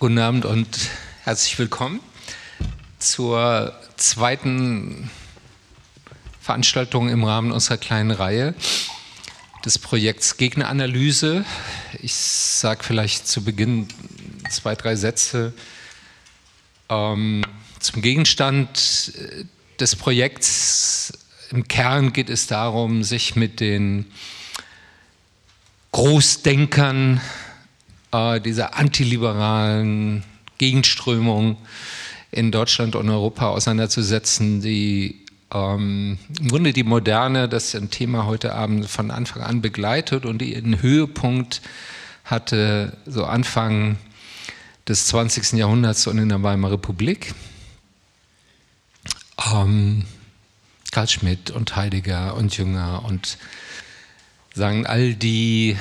Guten Abend und herzlich willkommen zur zweiten Veranstaltung im Rahmen unserer kleinen Reihe des Projekts Gegneranalyse. Ich sage vielleicht zu Beginn zwei, drei Sätze ähm, zum Gegenstand des Projekts. Im Kern geht es darum, sich mit den Großdenkern äh, dieser antiliberalen Gegenströmung in Deutschland und Europa auseinanderzusetzen, die ähm, im Grunde die Moderne, das ist ein Thema heute Abend von Anfang an begleitet und ihren Höhepunkt hatte, so Anfang des 20. Jahrhunderts und in der Weimarer Republik. Ähm, Karl Schmidt und Heidegger und Jünger und sagen all die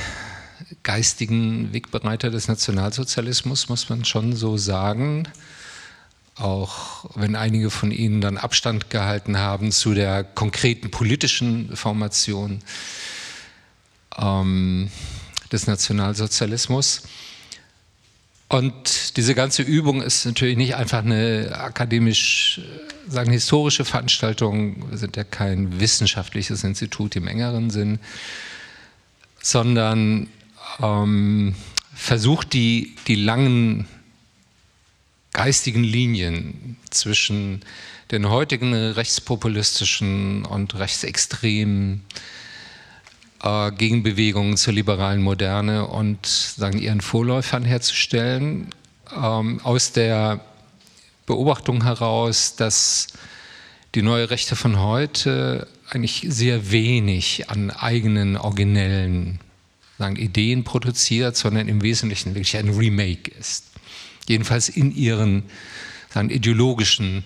geistigen Wegbereiter des Nationalsozialismus, muss man schon so sagen. Auch wenn einige von ihnen dann Abstand gehalten haben zu der konkreten politischen Formation ähm, des Nationalsozialismus. Und diese ganze Übung ist natürlich nicht einfach eine akademisch, sagen historische Veranstaltung. Wir sind ja kein wissenschaftliches Institut im engeren Sinn, sondern ähm, versucht, die, die langen geistigen Linien zwischen den heutigen rechtspopulistischen und rechtsextremen äh, Gegenbewegungen zur liberalen Moderne und sagen, ihren Vorläufern herzustellen, ähm, aus der Beobachtung heraus, dass die neue Rechte von heute eigentlich sehr wenig an eigenen originellen sagen, Ideen produziert, sondern im Wesentlichen wirklich ein Remake ist. Jedenfalls in ihren sagen, ideologischen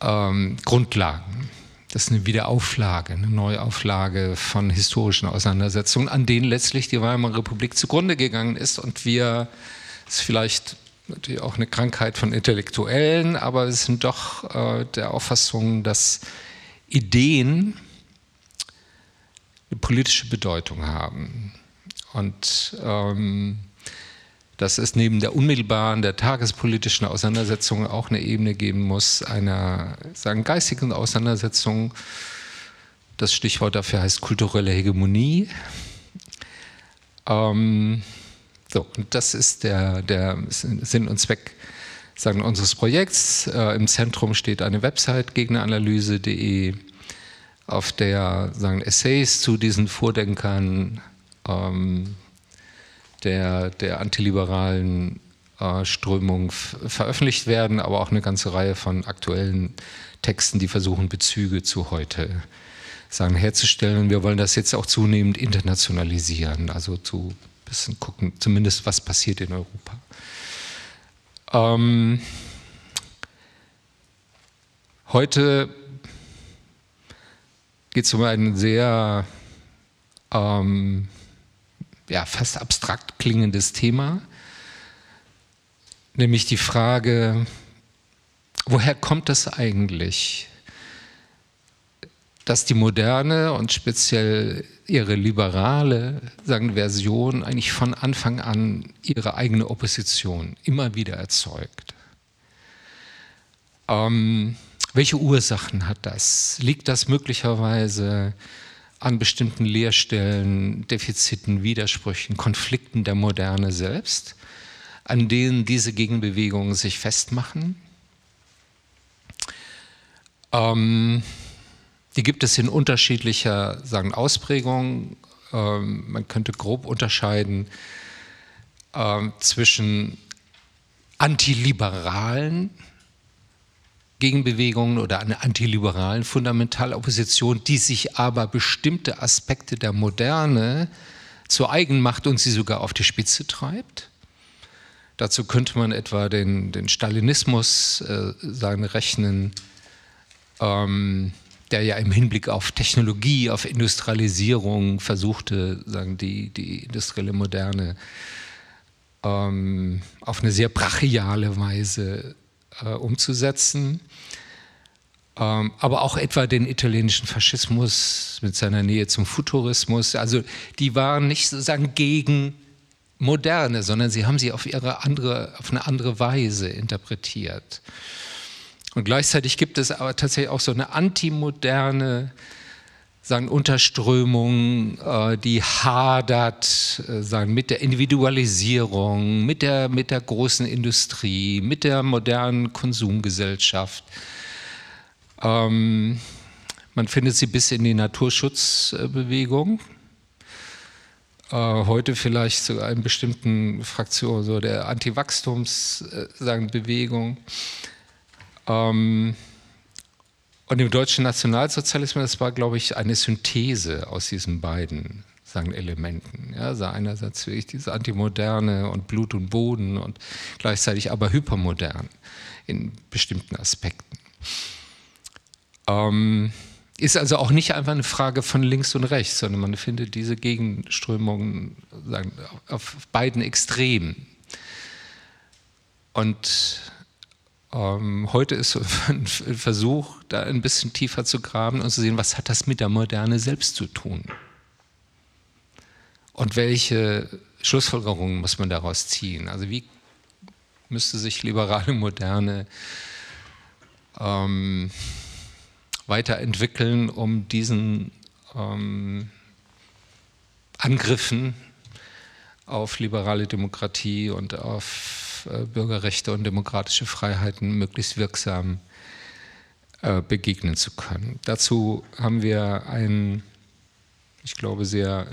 ähm, Grundlagen. Das ist eine Wiederauflage, eine Neuauflage von historischen Auseinandersetzungen, an denen letztlich die Weimarer Republik zugrunde gegangen ist. Und wir, das ist vielleicht natürlich auch eine Krankheit von Intellektuellen, aber wir sind doch äh, der Auffassung, dass Ideen eine politische Bedeutung haben. Und ähm, dass es neben der unmittelbaren, der tagespolitischen Auseinandersetzung auch eine Ebene geben muss, einer sagen, geistigen Auseinandersetzung. Das Stichwort dafür heißt kulturelle Hegemonie. Ähm, so, und das ist der, der Sinn und Zweck sagen, unseres Projekts. Äh, Im Zentrum steht eine Website, gegneranalyse.de auf der sagen, Essays zu diesen Vordenkern ähm, der, der antiliberalen äh, Strömung veröffentlicht werden, aber auch eine ganze Reihe von aktuellen Texten, die versuchen, Bezüge zu heute sagen, herzustellen. Wir wollen das jetzt auch zunehmend internationalisieren, also zu bisschen gucken, zumindest was passiert in Europa. Ähm, heute geht es um ein sehr ähm, ja, fast abstrakt klingendes Thema, nämlich die Frage, woher kommt das eigentlich, dass die moderne und speziell ihre liberale sagen, Version eigentlich von Anfang an ihre eigene Opposition immer wieder erzeugt. Ähm, welche Ursachen hat das? Liegt das möglicherweise an bestimmten Leerstellen, Defiziten, Widersprüchen, Konflikten der Moderne selbst, an denen diese Gegenbewegungen sich festmachen? Ähm, die gibt es in unterschiedlicher sagen, Ausprägung. Ähm, man könnte grob unterscheiden ähm, zwischen antiliberalen Gegenbewegungen oder einer antiliberalen Fundamentalopposition, die sich aber bestimmte Aspekte der Moderne zur eigen macht und sie sogar auf die Spitze treibt. Dazu könnte man etwa den, den Stalinismus äh, sagen, rechnen, ähm, der ja im Hinblick auf Technologie, auf Industrialisierung versuchte, sagen, die, die industrielle Moderne ähm, auf eine sehr brachiale Weise äh, umzusetzen. Ähm, aber auch etwa den italienischen Faschismus mit seiner Nähe zum Futurismus. Also die waren nicht sozusagen gegen moderne, sondern sie haben sie auf, ihre andere, auf eine andere Weise interpretiert. Und gleichzeitig gibt es aber tatsächlich auch so eine antimoderne sagen, Unterströmung, äh, die hadert äh, sagen, mit der Individualisierung, mit der, mit der großen Industrie, mit der modernen Konsumgesellschaft. Ähm, man findet sie bis in die Naturschutzbewegung. Äh, heute vielleicht sogar in bestimmten Fraktionen so der Anti-Wachstums-Bewegung. Ähm, und im deutschen Nationalsozialismus, das war, glaube ich, eine Synthese aus diesen beiden sagen, Elementen. Ja, also einerseits wirklich diese Antimoderne und Blut und Boden und gleichzeitig aber hypermodern in bestimmten Aspekten. Ähm, ist also auch nicht einfach eine Frage von links und rechts, sondern man findet diese Gegenströmungen sagen, auf beiden Extremen. Und ähm, heute ist ein Versuch, da ein bisschen tiefer zu graben und zu sehen, was hat das mit der Moderne selbst zu tun? Und welche Schlussfolgerungen muss man daraus ziehen? Also wie müsste sich liberale Moderne ähm, weiterentwickeln, um diesen ähm, Angriffen auf liberale Demokratie und auf äh, Bürgerrechte und demokratische Freiheiten möglichst wirksam äh, begegnen zu können. Dazu haben wir ein, ich glaube, sehr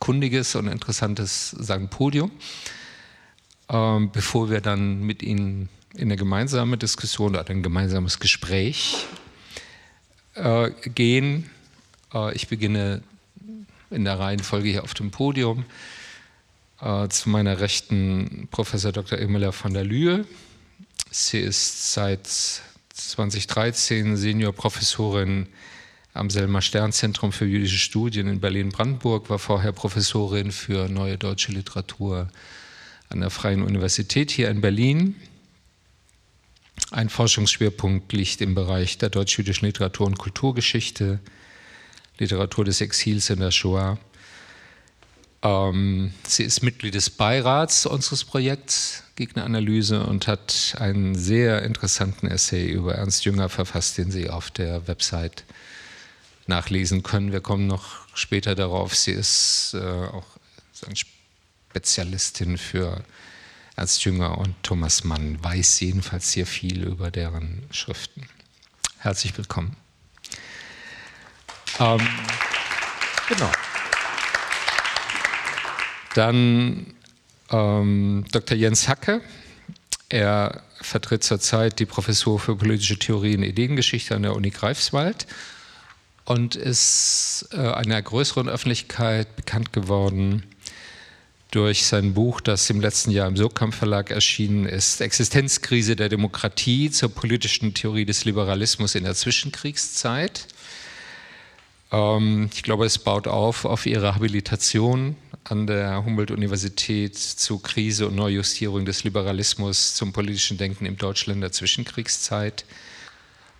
kundiges und interessantes sagen, Podium, ähm, bevor wir dann mit Ihnen in eine gemeinsame Diskussion oder ein gemeinsames Gespräch äh, gehen. ich beginne in der Reihenfolge hier auf dem Podium äh, zu meiner Rechten Professor Dr. Emilia van der Lühe. Sie ist seit 2013 Seniorprofessorin am Selma Stern Zentrum für jüdische Studien in Berlin-Brandenburg, war vorher Professorin für neue deutsche Literatur an der Freien Universität hier in Berlin. Ein Forschungsschwerpunkt liegt im Bereich der deutsch-jüdischen Literatur und Kulturgeschichte, Literatur des Exils in der Shoah ähm, sie ist Mitglied des Beirats unseres Projekts Gegneranalyse und hat einen sehr interessanten Essay über Ernst Jünger verfasst, den Sie auf der Website nachlesen können. Wir kommen noch später darauf. Sie ist äh, auch Spezialistin für Ernst Jünger und Thomas Mann, weiß jedenfalls sehr viel über deren Schriften. Herzlich willkommen. Ähm, genau. Dann ähm, Dr. Jens Hacke. Er vertritt zurzeit die Professur für politische Theorie und Ideengeschichte an der Uni Greifswald und ist äh, einer größeren Öffentlichkeit bekannt geworden durch sein Buch, das im letzten Jahr im Surkamp Verlag erschienen ist, Existenzkrise der Demokratie zur politischen Theorie des Liberalismus in der Zwischenkriegszeit. Ähm, ich glaube, es baut auf auf ihre Habilitation an der Humboldt-Universität zu Krise und Neujustierung des Liberalismus zum politischen Denken im Deutschland der Zwischenkriegszeit.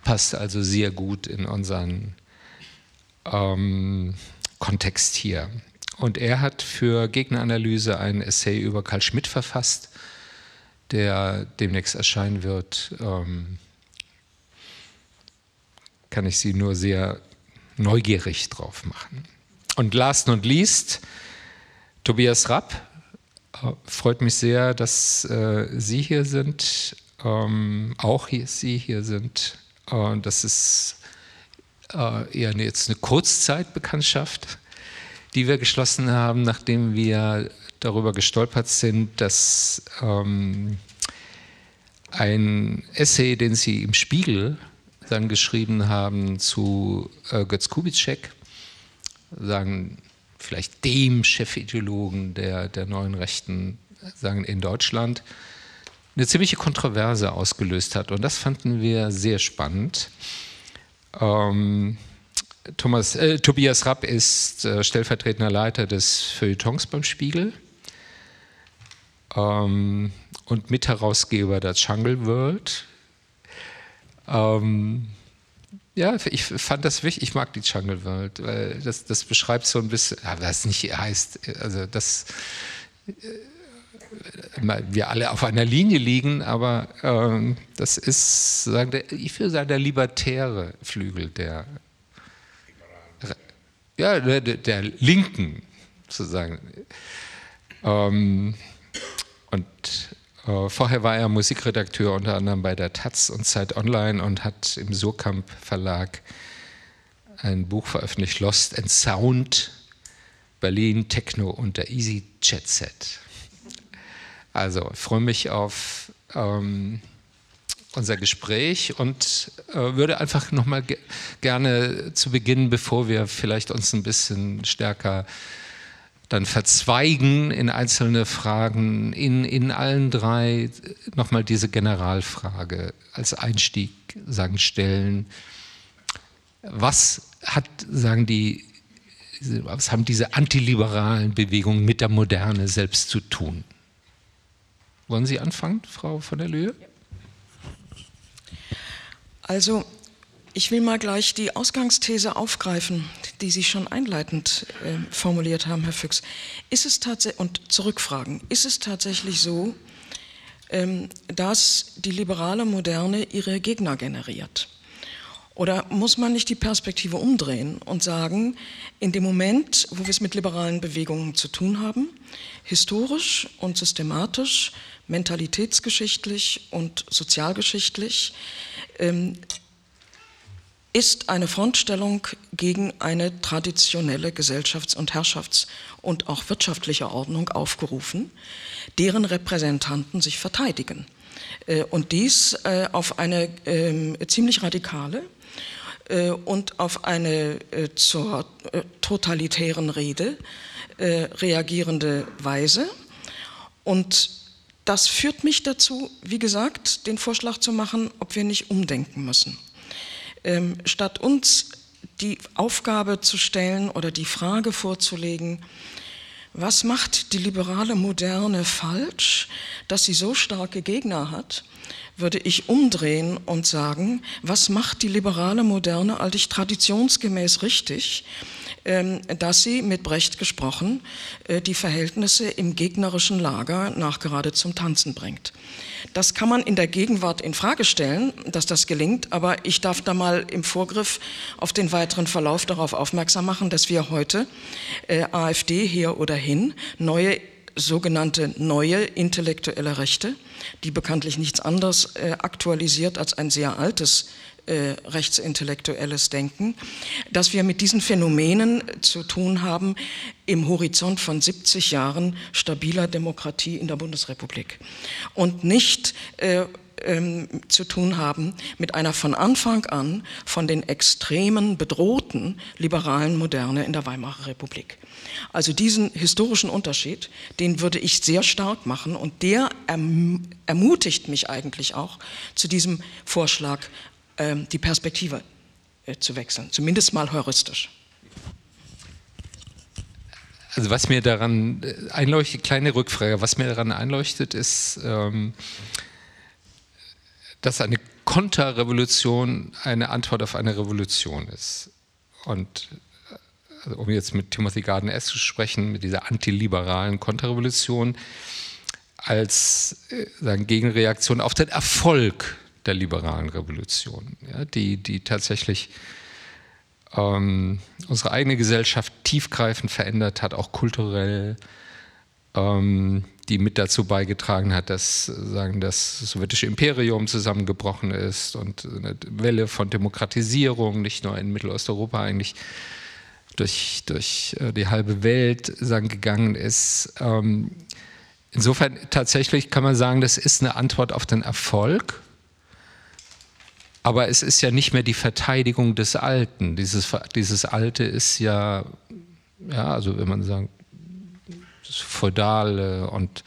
Passt also sehr gut in unseren ähm, Kontext hier. Und er hat für Gegneranalyse einen Essay über Karl Schmidt verfasst, der demnächst erscheinen wird. Ähm, kann ich Sie nur sehr neugierig drauf machen. Und last not least, Tobias Rapp, äh, freut mich sehr, dass äh, Sie hier sind, ähm, auch hier, Sie hier sind. Äh, das ist äh, eher jetzt eine Kurzzeitbekanntschaft, die wir geschlossen haben, nachdem wir darüber gestolpert sind, dass ähm, ein Essay, den Sie im Spiegel dann geschrieben haben zu äh, Götz Kubitschek, sagen, vielleicht dem Chefideologen der, der neuen Rechten sagen, in Deutschland, eine ziemliche Kontroverse ausgelöst hat. Und das fanden wir sehr spannend. Ähm, Thomas, äh, Tobias Rapp ist äh, stellvertretender Leiter des Feuilletons beim Spiegel ähm, und Mitherausgeber der Jungle World. Ähm, ja, ich fand das wichtig. Ich mag die Jungle World, weil das, das beschreibt so ein bisschen, was nicht heißt, also das wir alle auf einer Linie liegen, aber ähm, das ist, sagen der, ich würde sagen, der libertäre Flügel der, ja, der, der Linken sozusagen. Ähm, und äh, vorher war er Musikredakteur unter anderem bei der Taz und Zeit Online und hat im Surkamp Verlag ein Buch veröffentlicht, Lost and Sound, Berlin, Techno und der Easy Jet Set. Also freue mich auf ähm, unser Gespräch und äh, würde einfach nochmal ge gerne zu Beginn, bevor wir vielleicht uns ein bisschen stärker dann verzweigen in einzelne Fragen, in, in allen drei nochmal diese Generalfrage als Einstieg sagen, stellen. Was hat, sagen die, was haben diese antiliberalen Bewegungen mit der Moderne selbst zu tun? Wollen Sie anfangen, Frau von der Lühe? Also, ich will mal gleich die Ausgangsthese aufgreifen, die Sie schon einleitend äh, formuliert haben, Herr Füchs. Ist es und zurückfragen, ist es tatsächlich so, ähm, dass die liberale Moderne ihre Gegner generiert? Oder muss man nicht die Perspektive umdrehen und sagen, in dem Moment, wo wir es mit liberalen Bewegungen zu tun haben, historisch und systematisch mentalitätsgeschichtlich und sozialgeschichtlich, ähm, ist eine Frontstellung gegen eine traditionelle Gesellschafts- und Herrschafts- und auch wirtschaftliche Ordnung aufgerufen, deren Repräsentanten sich verteidigen. Äh, und dies äh, auf eine äh, ziemlich radikale äh, und auf eine zur totalitären Rede reagierende Weise. Und das führt mich dazu, wie gesagt, den Vorschlag zu machen, ob wir nicht umdenken müssen. Ähm, statt uns die Aufgabe zu stellen oder die Frage vorzulegen, was macht die liberale Moderne falsch, dass sie so starke Gegner hat, würde ich umdrehen und sagen, was macht die liberale Moderne eigentlich traditionsgemäß richtig, dass sie, mit Brecht gesprochen, äh, die Verhältnisse im gegnerischen Lager nachgerade zum Tanzen bringt. Das kann man in der Gegenwart in Frage stellen, dass das gelingt, aber ich darf da mal im Vorgriff auf den weiteren Verlauf darauf aufmerksam machen, dass wir heute äh, AfD hier oder hin neue sogenannte neue intellektuelle Rechte, die bekanntlich nichts anderes äh, aktualisiert als ein sehr altes äh, rechtsintellektuelles Denken, dass wir mit diesen Phänomenen zu tun haben im Horizont von 70 Jahren stabiler Demokratie in der Bundesrepublik und nicht äh, ähm, zu tun haben mit einer von Anfang an von den Extremen bedrohten liberalen Moderne in der Weimarer Republik. Also diesen historischen Unterschied, den würde ich sehr stark machen und der erm ermutigt mich eigentlich auch zu diesem Vorschlag die Perspektive äh, zu wechseln, zumindest mal heuristisch. Also was mir daran äh, einleuchtet, kleine Rückfrage, was mir daran einleuchtet, ist, ähm, dass eine Konterrevolution eine Antwort auf eine Revolution ist. Und also um jetzt mit Timothy Garden S zu sprechen, mit dieser antiliberalen Konterrevolution als äh, sagen, Gegenreaktion auf den Erfolg der liberalen Revolution, ja, die, die tatsächlich ähm, unsere eigene Gesellschaft tiefgreifend verändert hat, auch kulturell, ähm, die mit dazu beigetragen hat, dass sagen, das sowjetische Imperium zusammengebrochen ist und eine Welle von Demokratisierung, nicht nur in Mittelosteuropa eigentlich, durch, durch äh, die halbe Welt sagen, gegangen ist. Ähm, insofern tatsächlich kann man sagen, das ist eine Antwort auf den Erfolg aber es ist ja nicht mehr die Verteidigung des Alten. Dieses, dieses Alte ist ja, ja, also wenn man sagt, das Feudale und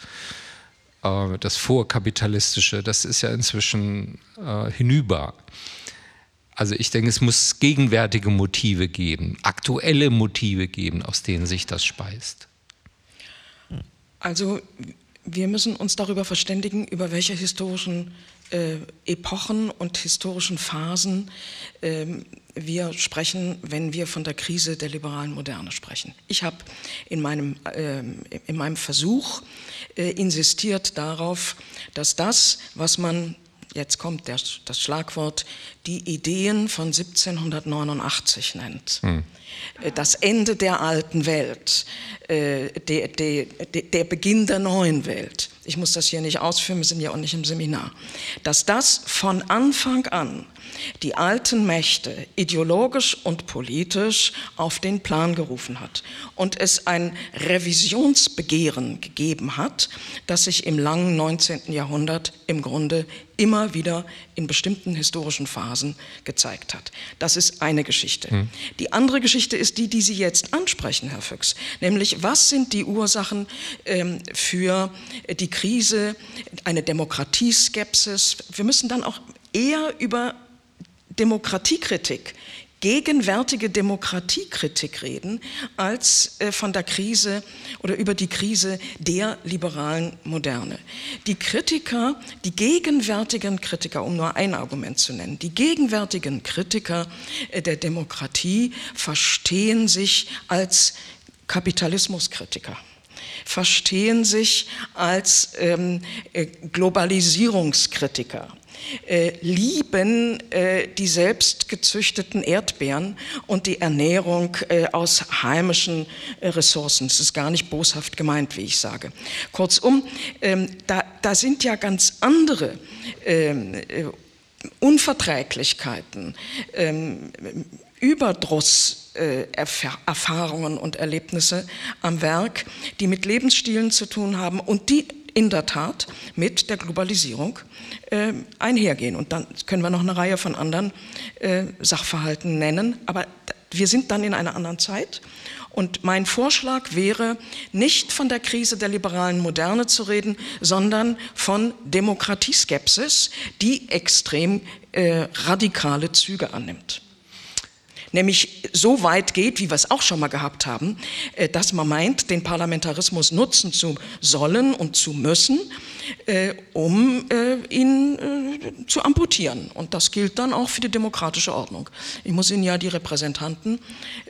äh, das Vorkapitalistische, das ist ja inzwischen äh, hinüber. Also ich denke, es muss gegenwärtige Motive geben, aktuelle Motive geben, aus denen sich das speist. Also wir müssen uns darüber verständigen, über welche historischen äh, Epochen und historischen Phasen äh, wir sprechen, wenn wir von der Krise der liberalen Moderne sprechen. Ich habe in meinem, äh, in meinem Versuch äh, insistiert darauf, dass das, was man jetzt kommt der, das Schlagwort, die Ideen von 1789 nennt. Hm. Das Ende der alten Welt, äh, der, der, der Beginn der neuen Welt. Ich muss das hier nicht ausführen, wir sind ja auch nicht im Seminar. Dass das von Anfang an die alten Mächte ideologisch und politisch auf den Plan gerufen hat und es ein Revisionsbegehren gegeben hat, das sich im langen 19. Jahrhundert im Grunde immer wieder in bestimmten historischen Phasen gezeigt hat. Das ist eine Geschichte. Hm. Die andere Geschichte ist die, die Sie jetzt ansprechen, Herr Füchs, nämlich was sind die Ursachen ähm, für die Krise, eine Demokratieskepsis. Wir müssen dann auch eher über Demokratiekritik, gegenwärtige Demokratiekritik reden, als äh, von der Krise oder über die Krise der liberalen Moderne. Die Kritiker, die gegenwärtigen Kritiker, um nur ein Argument zu nennen, die gegenwärtigen Kritiker äh, der Demokratie verstehen sich als Kapitalismuskritiker verstehen sich als ähm, äh, Globalisierungskritiker äh, lieben äh, die selbst gezüchteten Erdbeeren und die Ernährung äh, aus heimischen äh, Ressourcen. Das ist gar nicht boshaft gemeint, wie ich sage. Kurzum, ähm, da, da, sind ja ganz andere ähm, äh, Unverträglichkeiten, ähm, Überdrusserfahrungen und Erlebnisse am Werk, die mit Lebensstilen zu tun haben und die in der Tat mit der Globalisierung äh, einhergehen. Und dann können wir noch eine Reihe von anderen äh, Sachverhalten nennen, aber wir sind dann in einer anderen Zeit. Und mein Vorschlag wäre, nicht von der Krise der liberalen Moderne zu reden, sondern von Demokratieskepsis, die extrem äh, radikale Züge annimmt nämlich so weit geht, wie wir es auch schon mal gehabt haben, äh, dass man meint, den Parlamentarismus nutzen zu sollen und zu müssen, äh, um äh, ihn zu amputieren. Und das gilt dann auch für die demokratische Ordnung. Ich muss Ihnen ja die Repräsentanten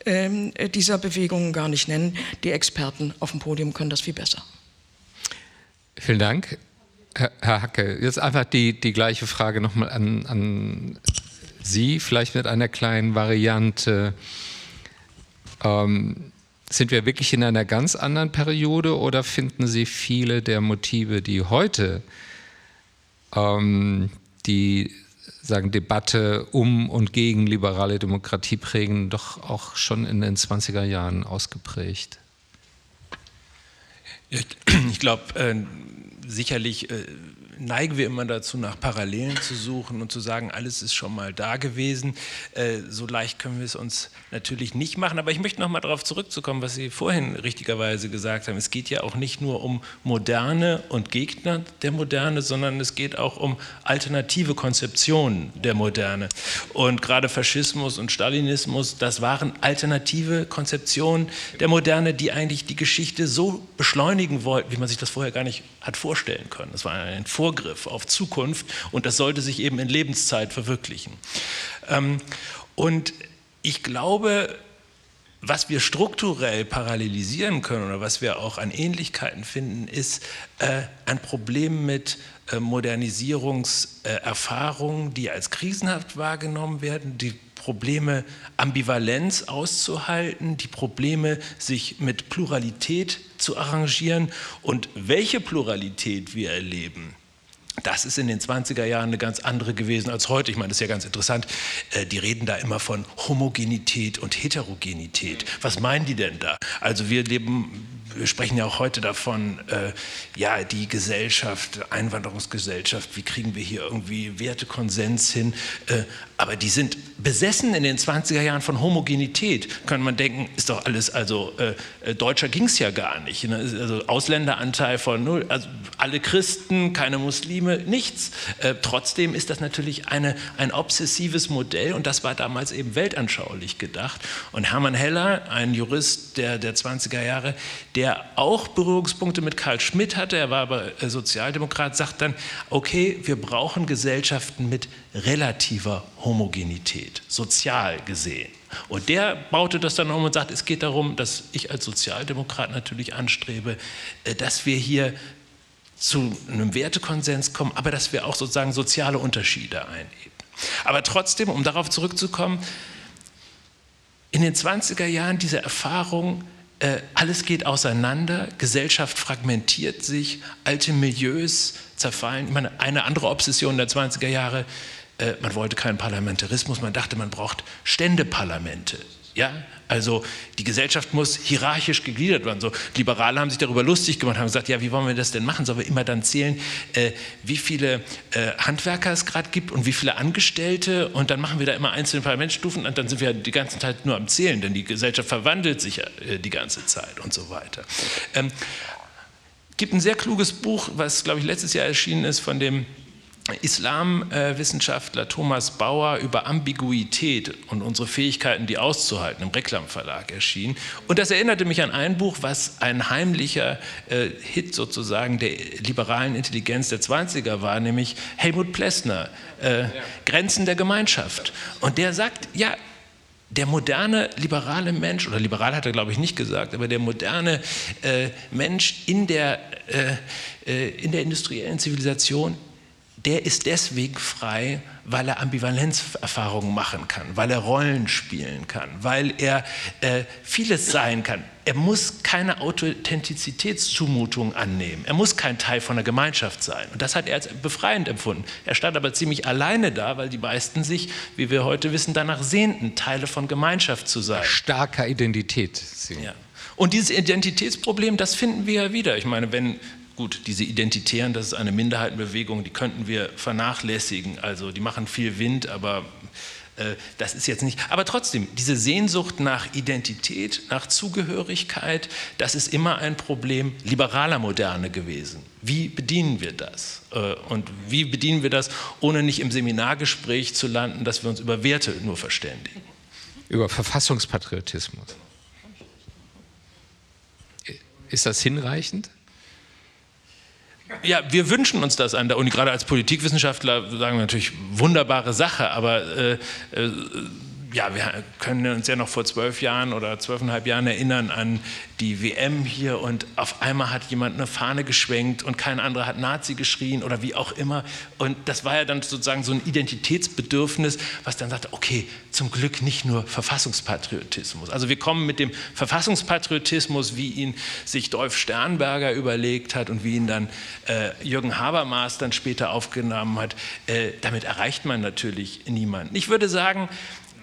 ähm, dieser Bewegungen gar nicht nennen. Die Experten auf dem Podium können das viel besser. Vielen Dank. Herr Hacke, jetzt einfach die, die gleiche Frage nochmal an, an Sie, vielleicht mit einer kleinen Variante. Ähm, sind wir wirklich in einer ganz anderen Periode oder finden Sie viele der Motive, die heute ähm, die sagen, Debatte um und gegen liberale Demokratie prägen, doch auch schon in den 20er Jahren ausgeprägt? Ich glaube, äh, sicherlich äh, neigen wir immer dazu, nach Parallelen zu suchen und zu sagen, alles ist schon mal da gewesen. Äh, so leicht können wir es uns natürlich nicht machen. Aber ich möchte noch mal darauf zurückzukommen, was Sie vorhin richtigerweise gesagt haben. Es geht ja auch nicht nur um Moderne und Gegner der Moderne, sondern es geht auch um alternative Konzeptionen der Moderne. Und gerade Faschismus und Stalinismus, das waren alternative Konzeptionen der Moderne, die eigentlich die Geschichte so beschleunigen wollten, wie man sich das vorher gar nicht hat vorstellen können. Das war ein Vor Vorgriff auf Zukunft und das sollte sich eben in Lebenszeit verwirklichen. Ähm, und ich glaube, was wir strukturell parallelisieren können oder was wir auch an Ähnlichkeiten finden, ist äh, ein Problem mit äh, Modernisierungserfahrungen, die als krisenhaft wahrgenommen werden, die Probleme Ambivalenz auszuhalten, die Probleme sich mit Pluralität zu arrangieren und welche Pluralität wir erleben das ist in den 20er Jahren eine ganz andere gewesen als heute. Ich meine, das ist ja ganz interessant. Äh, die reden da immer von Homogenität und Heterogenität. Was meinen die denn da? Also wir leben wir sprechen ja auch heute davon, äh, ja, die Gesellschaft, Einwanderungsgesellschaft, wie kriegen wir hier irgendwie Wertekonsens hin? Äh, aber die sind besessen in den 20er Jahren von Homogenität. Kann man denken, ist doch alles, also äh, äh Deutscher ging es ja gar nicht. Ne? Also Ausländeranteil von null, also alle Christen, keine Muslime nichts. Äh, trotzdem ist das natürlich eine, ein obsessives Modell und das war damals eben weltanschaulich gedacht. Und Hermann Heller, ein Jurist der, der 20er Jahre, der auch Berührungspunkte mit Karl Schmidt hatte, er war aber äh, Sozialdemokrat, sagt dann, okay, wir brauchen Gesellschaften mit relativer Homogenität, sozial gesehen. Und der baute das dann um und sagt, es geht darum, dass ich als Sozialdemokrat natürlich anstrebe, äh, dass wir hier zu einem Wertekonsens kommen, aber dass wir auch sozusagen soziale Unterschiede einheben. Aber trotzdem, um darauf zurückzukommen, in den 20er Jahren diese Erfahrung, äh, alles geht auseinander, Gesellschaft fragmentiert sich, alte Milieus zerfallen. Ich meine, eine andere Obsession der 20er Jahre, äh, man wollte keinen Parlamentarismus, man dachte, man braucht Ständeparlamente. Ja, also die Gesellschaft muss hierarchisch gegliedert werden. So, Liberale haben sich darüber lustig gemacht, haben gesagt, ja, wie wollen wir das denn machen? Sollen wir immer dann zählen, äh, wie viele äh, Handwerker es gerade gibt und wie viele Angestellte und dann machen wir da immer einzelne Parlamentsstufen und dann sind wir die ganze Zeit nur am Zählen, denn die Gesellschaft verwandelt sich ja äh, die ganze Zeit und so weiter. Ähm, gibt ein sehr kluges Buch, was, glaube ich, letztes Jahr erschienen ist von dem Islamwissenschaftler Thomas Bauer über Ambiguität und unsere Fähigkeiten, die auszuhalten, im Reklamverlag erschienen. Und das erinnerte mich an ein Buch, was ein heimlicher äh, Hit sozusagen der liberalen Intelligenz der 20er war, nämlich Helmut Plessner, äh, ja. Grenzen der Gemeinschaft. Und der sagt, ja, der moderne liberale Mensch, oder liberal hat er glaube ich nicht gesagt, aber der moderne äh, Mensch in der, äh, äh, in der industriellen Zivilisation der ist deswegen frei, weil er Ambivalenzerfahrungen machen kann, weil er Rollen spielen kann, weil er äh, vieles sein kann. Er muss keine Authentizitätszumutung annehmen. Er muss kein Teil von der Gemeinschaft sein. Und das hat er als befreiend empfunden. Er stand aber ziemlich alleine da, weil die meisten sich, wie wir heute wissen, danach sehnten, Teile von Gemeinschaft zu sein. Starker Identität. Ja. Und dieses Identitätsproblem, das finden wir ja wieder. Ich meine, wenn Gut, diese Identitären, das ist eine Minderheitenbewegung, die könnten wir vernachlässigen. Also die machen viel Wind, aber äh, das ist jetzt nicht. Aber trotzdem, diese Sehnsucht nach Identität, nach Zugehörigkeit, das ist immer ein Problem liberaler Moderne gewesen. Wie bedienen wir das? Äh, und wie bedienen wir das, ohne nicht im Seminargespräch zu landen, dass wir uns über Werte nur verständigen? Über Verfassungspatriotismus. Ist das hinreichend? Ja, wir wünschen uns das an der Uni. Gerade als Politikwissenschaftler sagen wir natürlich wunderbare Sache, aber äh, äh, ja, wir können uns ja noch vor zwölf Jahren oder zwölfeinhalb Jahren erinnern an die WM hier und auf einmal hat jemand eine Fahne geschwenkt und kein anderer hat Nazi geschrien oder wie auch immer. Und das war ja dann sozusagen so ein Identitätsbedürfnis, was dann sagte, okay, zum Glück nicht nur Verfassungspatriotismus. Also wir kommen mit dem Verfassungspatriotismus, wie ihn sich Dolf Sternberger überlegt hat und wie ihn dann äh, Jürgen Habermas dann später aufgenommen hat, äh, damit erreicht man natürlich niemanden. Ich würde sagen,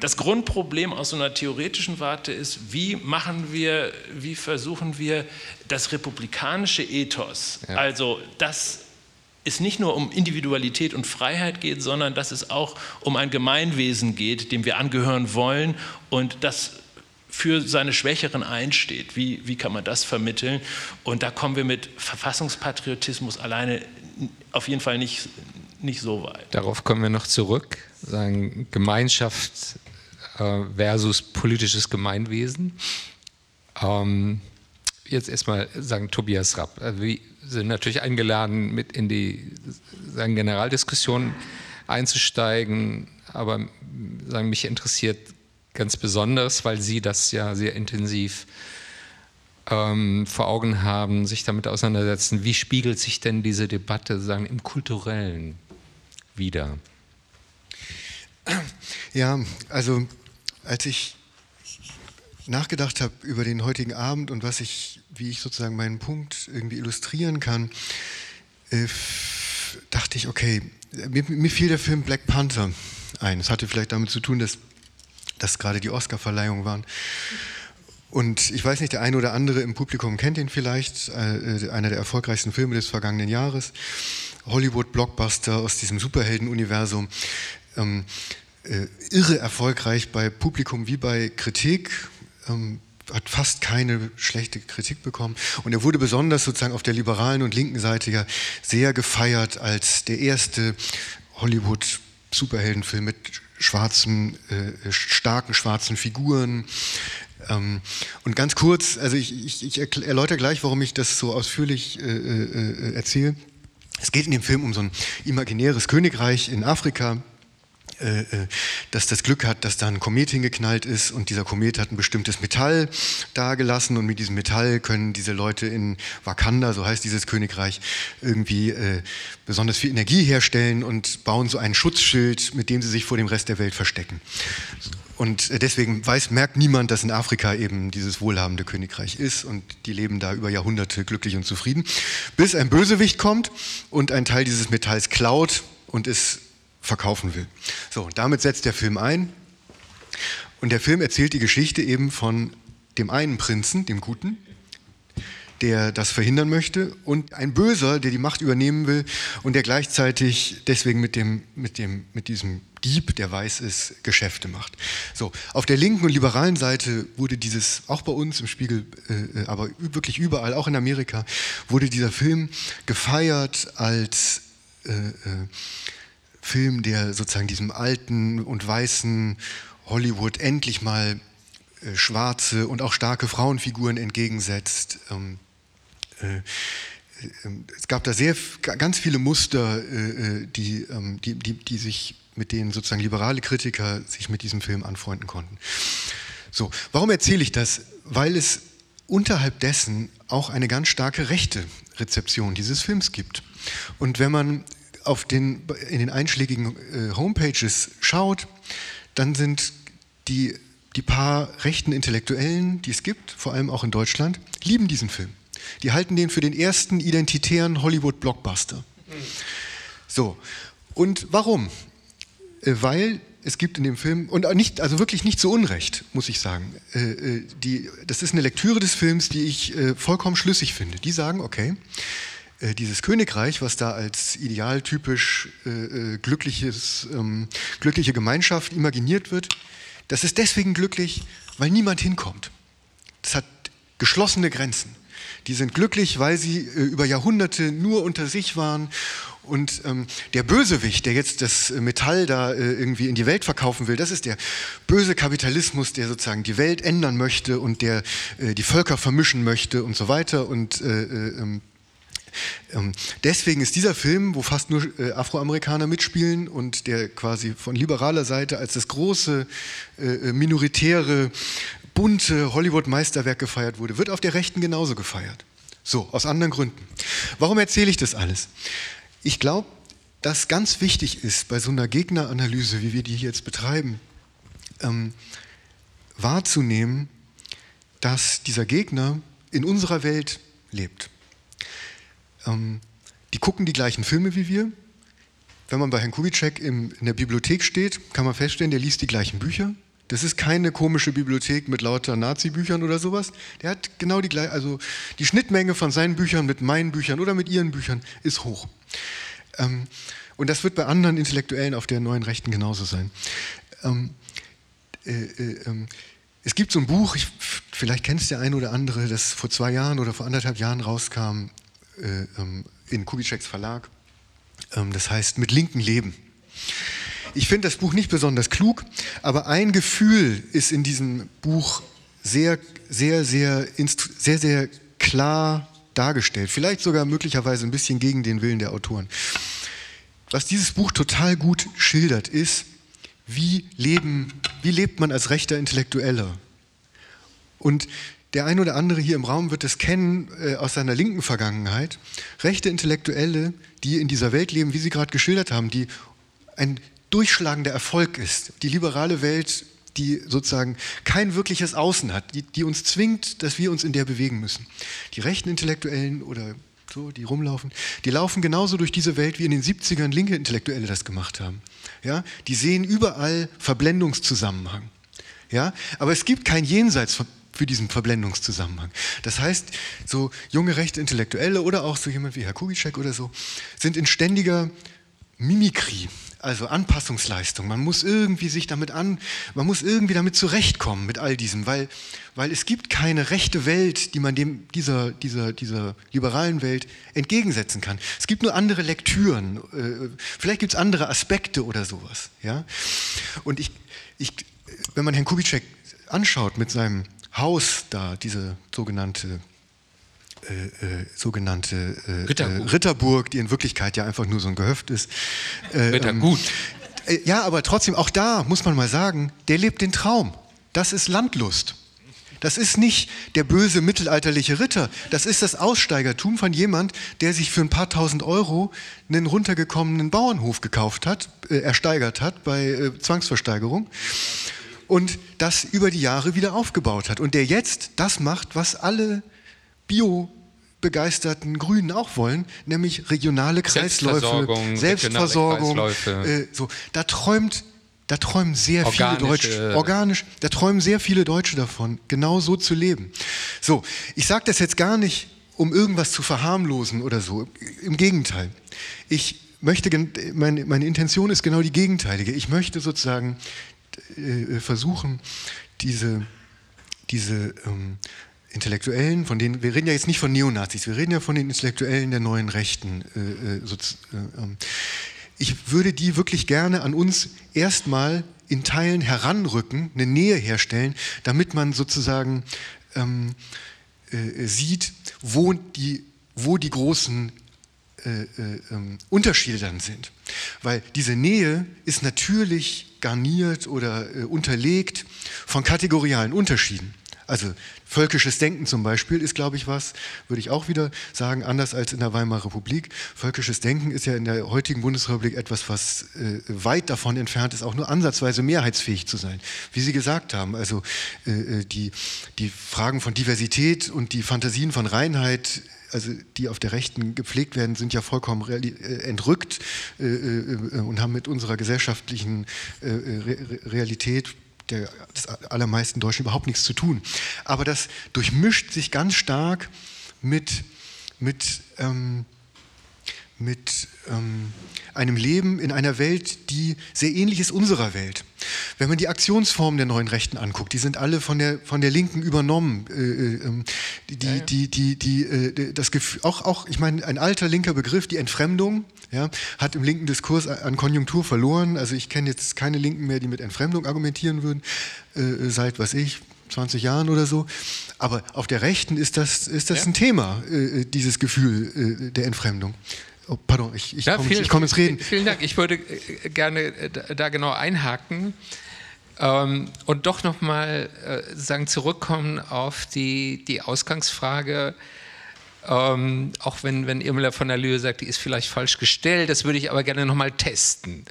das Grundproblem aus so einer theoretischen Warte ist, wie machen wir, wie versuchen wir das republikanische Ethos, ja. also das es nicht nur um Individualität und Freiheit geht, sondern dass es auch um ein Gemeinwesen geht, dem wir angehören wollen und das für seine Schwächeren einsteht. Wie, wie kann man das vermitteln? Und da kommen wir mit Verfassungspatriotismus alleine auf jeden Fall nicht, nicht so weit. Darauf kommen wir noch zurück. Sagen, Gemeinschaft versus politisches Gemeinwesen. Ähm, jetzt erstmal sagen Tobias Rapp. Also wir sind natürlich eingeladen, mit in die sagen, Generaldiskussion einzusteigen, aber sagen, mich interessiert ganz besonders, weil Sie das ja sehr intensiv ähm, vor Augen haben, sich damit auseinandersetzen. Wie spiegelt sich denn diese Debatte sagen, im Kulturellen wieder? Ja, also als ich nachgedacht habe über den heutigen Abend und was ich, wie ich sozusagen meinen Punkt irgendwie illustrieren kann, äh, dachte ich, okay, mir, mir, fiel der Film Black Panther ein. Es hatte vielleicht damit zu tun, dass das gerade die Oscar-Verleihung waren. Und ich weiß nicht, der eine oder andere im Publikum kennt ihn vielleicht, äh, einer der erfolgreichsten Filme des vergangenen Jahres. Hollywood-Blockbuster aus diesem Superhelden-Universum. Ähm, äh, irre erfolgreich bei Publikum wie bei Kritik. Ähm, hat fast keine schlechte Kritik bekommen. Und er wurde besonders sozusagen auf der liberalen und linken Seite ja sehr gefeiert als der erste Hollywood-Superheldenfilm mit schwarzen, äh, starken schwarzen Figuren. Ähm, und ganz kurz, also ich, ich, ich, erläutere gleich, warum ich das so ausführlich äh, äh, erzähle. Es geht in dem Film um so ein imaginäres Königreich in Afrika, äh, äh, dass das Glück hat, dass da ein Komet hingeknallt ist und dieser Komet hat ein bestimmtes Metall dagelassen und mit diesem Metall können diese Leute in Wakanda, so heißt dieses Königreich, irgendwie äh, besonders viel Energie herstellen und bauen so ein Schutzschild, mit dem sie sich vor dem Rest der Welt verstecken. Und deswegen weiß, merkt niemand, dass in Afrika eben dieses wohlhabende Königreich ist und die leben da über Jahrhunderte glücklich und zufrieden, bis ein Bösewicht kommt und einen Teil dieses Metalls klaut und es verkaufen will. So, damit setzt der Film ein. Und der Film erzählt die Geschichte eben von dem einen Prinzen, dem Guten, der das verhindern möchte, und ein Böser, der die Macht übernehmen will und der gleichzeitig deswegen mit, dem, mit, dem, mit diesem Dieb, der weiß ist, Geschäfte macht. So, auf der linken und liberalen Seite wurde dieses, auch bei uns im Spiegel, äh, aber wirklich überall, auch in Amerika, wurde dieser Film gefeiert als äh, äh, Film, der sozusagen diesem alten und weißen Hollywood endlich mal äh, schwarze und auch starke Frauenfiguren entgegensetzt. Ähm, äh, äh, es gab da sehr ganz viele Muster, äh, äh, die, ähm, die, die, die sich mit denen sozusagen liberale Kritiker sich mit diesem Film anfreunden konnten. So, warum erzähle ich das? Weil es unterhalb dessen auch eine ganz starke rechte Rezeption dieses Films gibt. Und wenn man auf den, in den einschlägigen äh, Homepages schaut, dann sind die, die paar rechten Intellektuellen, die es gibt, vor allem auch in Deutschland, lieben diesen Film. Die halten den für den ersten identitären Hollywood-Blockbuster. So, und warum? Äh, weil es gibt in dem Film, und nicht, also wirklich nicht zu Unrecht, muss ich sagen, äh, die, das ist eine Lektüre des Films, die ich vollkommen schlüssig finde. Die sagen, okay, äh, dieses Königreich, was da als idealtypisch äh, äh, glückliches, ähm, glückliche Gemeinschaft imaginiert wird, das ist deswegen glücklich, weil niemand hinkommt. Das hat geschlossene Grenzen. Die sind glücklich, weil sie äh, über Jahrhunderte nur unter sich waren. Und ähm, der Bösewicht, der jetzt das Metall da äh, irgendwie in die Welt verkaufen will, das ist der böse Kapitalismus, der sozusagen die Welt ändern möchte und der äh, die Völker vermischen möchte und so weiter. Und ähm, deswegen ist dieser Film, wo fast nur äh, Afroamerikaner mitspielen und der quasi von liberaler Seite als das große, äh, äh, minoritäre, bunte Hollywood-Meisterwerk gefeiert wurde, wird auf der Rechten genauso gefeiert. So, aus anderen Gründen. Warum erzähle ich das alles? Ich glaube, dass ganz wichtig ist bei so einer Gegneranalyse, wie wir die jetzt betreiben, ähm, wahrzunehmen, dass dieser Gegner in unserer Welt lebt. Ähm, die gucken die gleichen Filme wie wir. Wenn man bei Herrn Kubitschek in der Bibliothek steht, kann man feststellen, der liest die gleichen Bücher. Das ist keine komische Bibliothek mit lauter Nazi-Büchern oder sowas. Der hat genau die gleiche, also die Schnittmenge von seinen Büchern mit meinen Büchern oder mit ihren Büchern ist hoch. Ähm, und das wird bei anderen Intellektuellen auf der neuen Rechten genauso sein. Ähm, äh, äh, ähm, es gibt so ein Buch, ich, vielleicht kennt es der eine oder andere, das vor zwei Jahren oder vor anderthalb Jahren rauskam, in Kubitscheks Verlag. Ähm, das heißt Mit linken Leben. Ich finde das Buch nicht besonders klug, aber ein Gefühl ist in diesem Buch sehr, sehr, sehr, sehr, sehr klar dargestellt. Vielleicht sogar möglicherweise ein bisschen gegen den Willen der Autoren. Was dieses Buch total gut schildert, ist, wie, leben, wie lebt man als rechter Intellektueller. Und der ein oder andere hier im Raum wird es kennen äh, aus seiner linken Vergangenheit. Rechte Intellektuelle, die in dieser Welt leben, wie Sie gerade geschildert haben, die ein durchschlagender Erfolg ist. Die liberale Welt, die sozusagen kein wirkliches Außen hat, die, die uns zwingt, dass wir uns in der bewegen müssen. Die rechten Intellektuellen oder so, die rumlaufen, die laufen genauso durch diese Welt, wie in den 70ern linke Intellektuelle das gemacht haben. Ja? Die sehen überall Verblendungszusammenhang. Ja? Aber es gibt kein Jenseits von für diesen Verblendungszusammenhang. Das heißt, so junge rechte Intellektuelle oder auch so jemand wie Herr Kubitschek oder so sind in ständiger Mimikrie. Also Anpassungsleistung. Man muss irgendwie sich damit an, man muss irgendwie damit zurechtkommen mit all diesem, weil, weil es gibt keine rechte Welt, die man dem, dieser, dieser, dieser liberalen Welt entgegensetzen kann. Es gibt nur andere Lektüren, äh, vielleicht gibt es andere Aspekte oder sowas. Ja? Und ich, ich, wenn man Herrn Kubitschek anschaut mit seinem Haus da, diese sogenannte äh, äh, sogenannte äh, Ritterburg. Ritterburg. die in Wirklichkeit ja einfach nur so ein Gehöft ist. Rittergut. Ähm, ja, aber trotzdem, auch da muss man mal sagen, der lebt den Traum. Das ist Landlust. Das ist nicht der böse mittelalterliche Ritter. Das ist das Aussteigertum von jemand, der sich für ein paar tausend Euro einen runtergekommenen Bauernhof gekauft hat, äh, ersteigert hat bei äh, Zwangsversteigerung und das über die Jahre wieder aufgebaut hat. Und der jetzt das macht, was alle biobegeisterten Grünen auch wollen, nämlich regionale Kreisläufe, Selbstversorgung, Selbstversorgung. Kreisläufe. Äh, so. Da träumt da träumen sehr Organische. viele Deutsche, organisch, da träumen sehr viele Deutsche davon, genau so zu leben. So, ich sage das jetzt gar nicht, um irgendwas zu verharmlosen oder so. Im Gegenteil. Ich möchte, meine, meine Intention ist genau die gegenteilige. Ich möchte sozusagen äh, versuchen, diese, diese ähm, Intellektuellen, von denen, wir reden ja jetzt nicht von Neonazis, wir reden ja von den Intellektuellen der neuen Rechten. Äh, äh, so, äh, ähm. ich würde die wirklich gerne an uns erstmal in Teilen heranrücken, eine Nähe herstellen, damit man sozusagen ähm, äh, sieht, wo die, wo die großen äh, äh, ähm, Unterschiede dann sind. Weil diese Nähe ist natürlich garniert oder äh, unterlegt von kategorialen Unterschieden. Also völkisches Denken zum Beispiel ist, glaube ich, was, würde ich auch wieder sagen, anders als in der Weimarer Republik. Völkisches Denken ist ja in der heutigen Bundesrepublik etwas, was äh, weit davon entfernt ist, auch nur ansatzweise mehrheitsfähig zu sein. Wie Sie gesagt haben, also äh, äh die, die Fragen von Diversität und die Fantasien von Reinheit also die auf der Rechten gepflegt werden, sind ja vollkommen äh, entrückt äh, äh, und haben mit unserer gesellschaftlichen Re Realität der des allermeisten Deutschen überhaupt nichts zu tun. Aber das durchmischt sich ganz stark mit, mit, ähm, mit ähm, einem Leben in einer Welt, die sehr ähnlich ist unserer Welt. Wenn man die Aktionsformen der neuen Rechten anguckt, die sind alle von der, von der Linken übernommen. Äh, äh, die, ja, ja. die, die, die, äh, das Gefühl, auch, auch, ich meine, ein alter linker Begriff, die Entfremdung, ja, hat im linken Diskurs an Konjunktur verloren. Also ich kenne jetzt keine Linken mehr, die mit Entfremdung argumentieren würden, äh, seit, was ich, 20 Jahren oder so. Aber auf der Rechten ist das, ist das ja. ein Thema, äh, dieses Gefühl äh, der Entfremdung. Oh, pardon, ich, ich ja, komme ins, komm ins Reden. Vielen Dank. Ich würde äh, gerne äh, da genau einhaken ähm, und doch nochmal äh, sagen, zurückkommen auf die, die Ausgangsfrage. Ähm, auch wenn, wenn Irmela von der Lühe sagt, die ist vielleicht falsch gestellt, das würde ich aber gerne nochmal testen.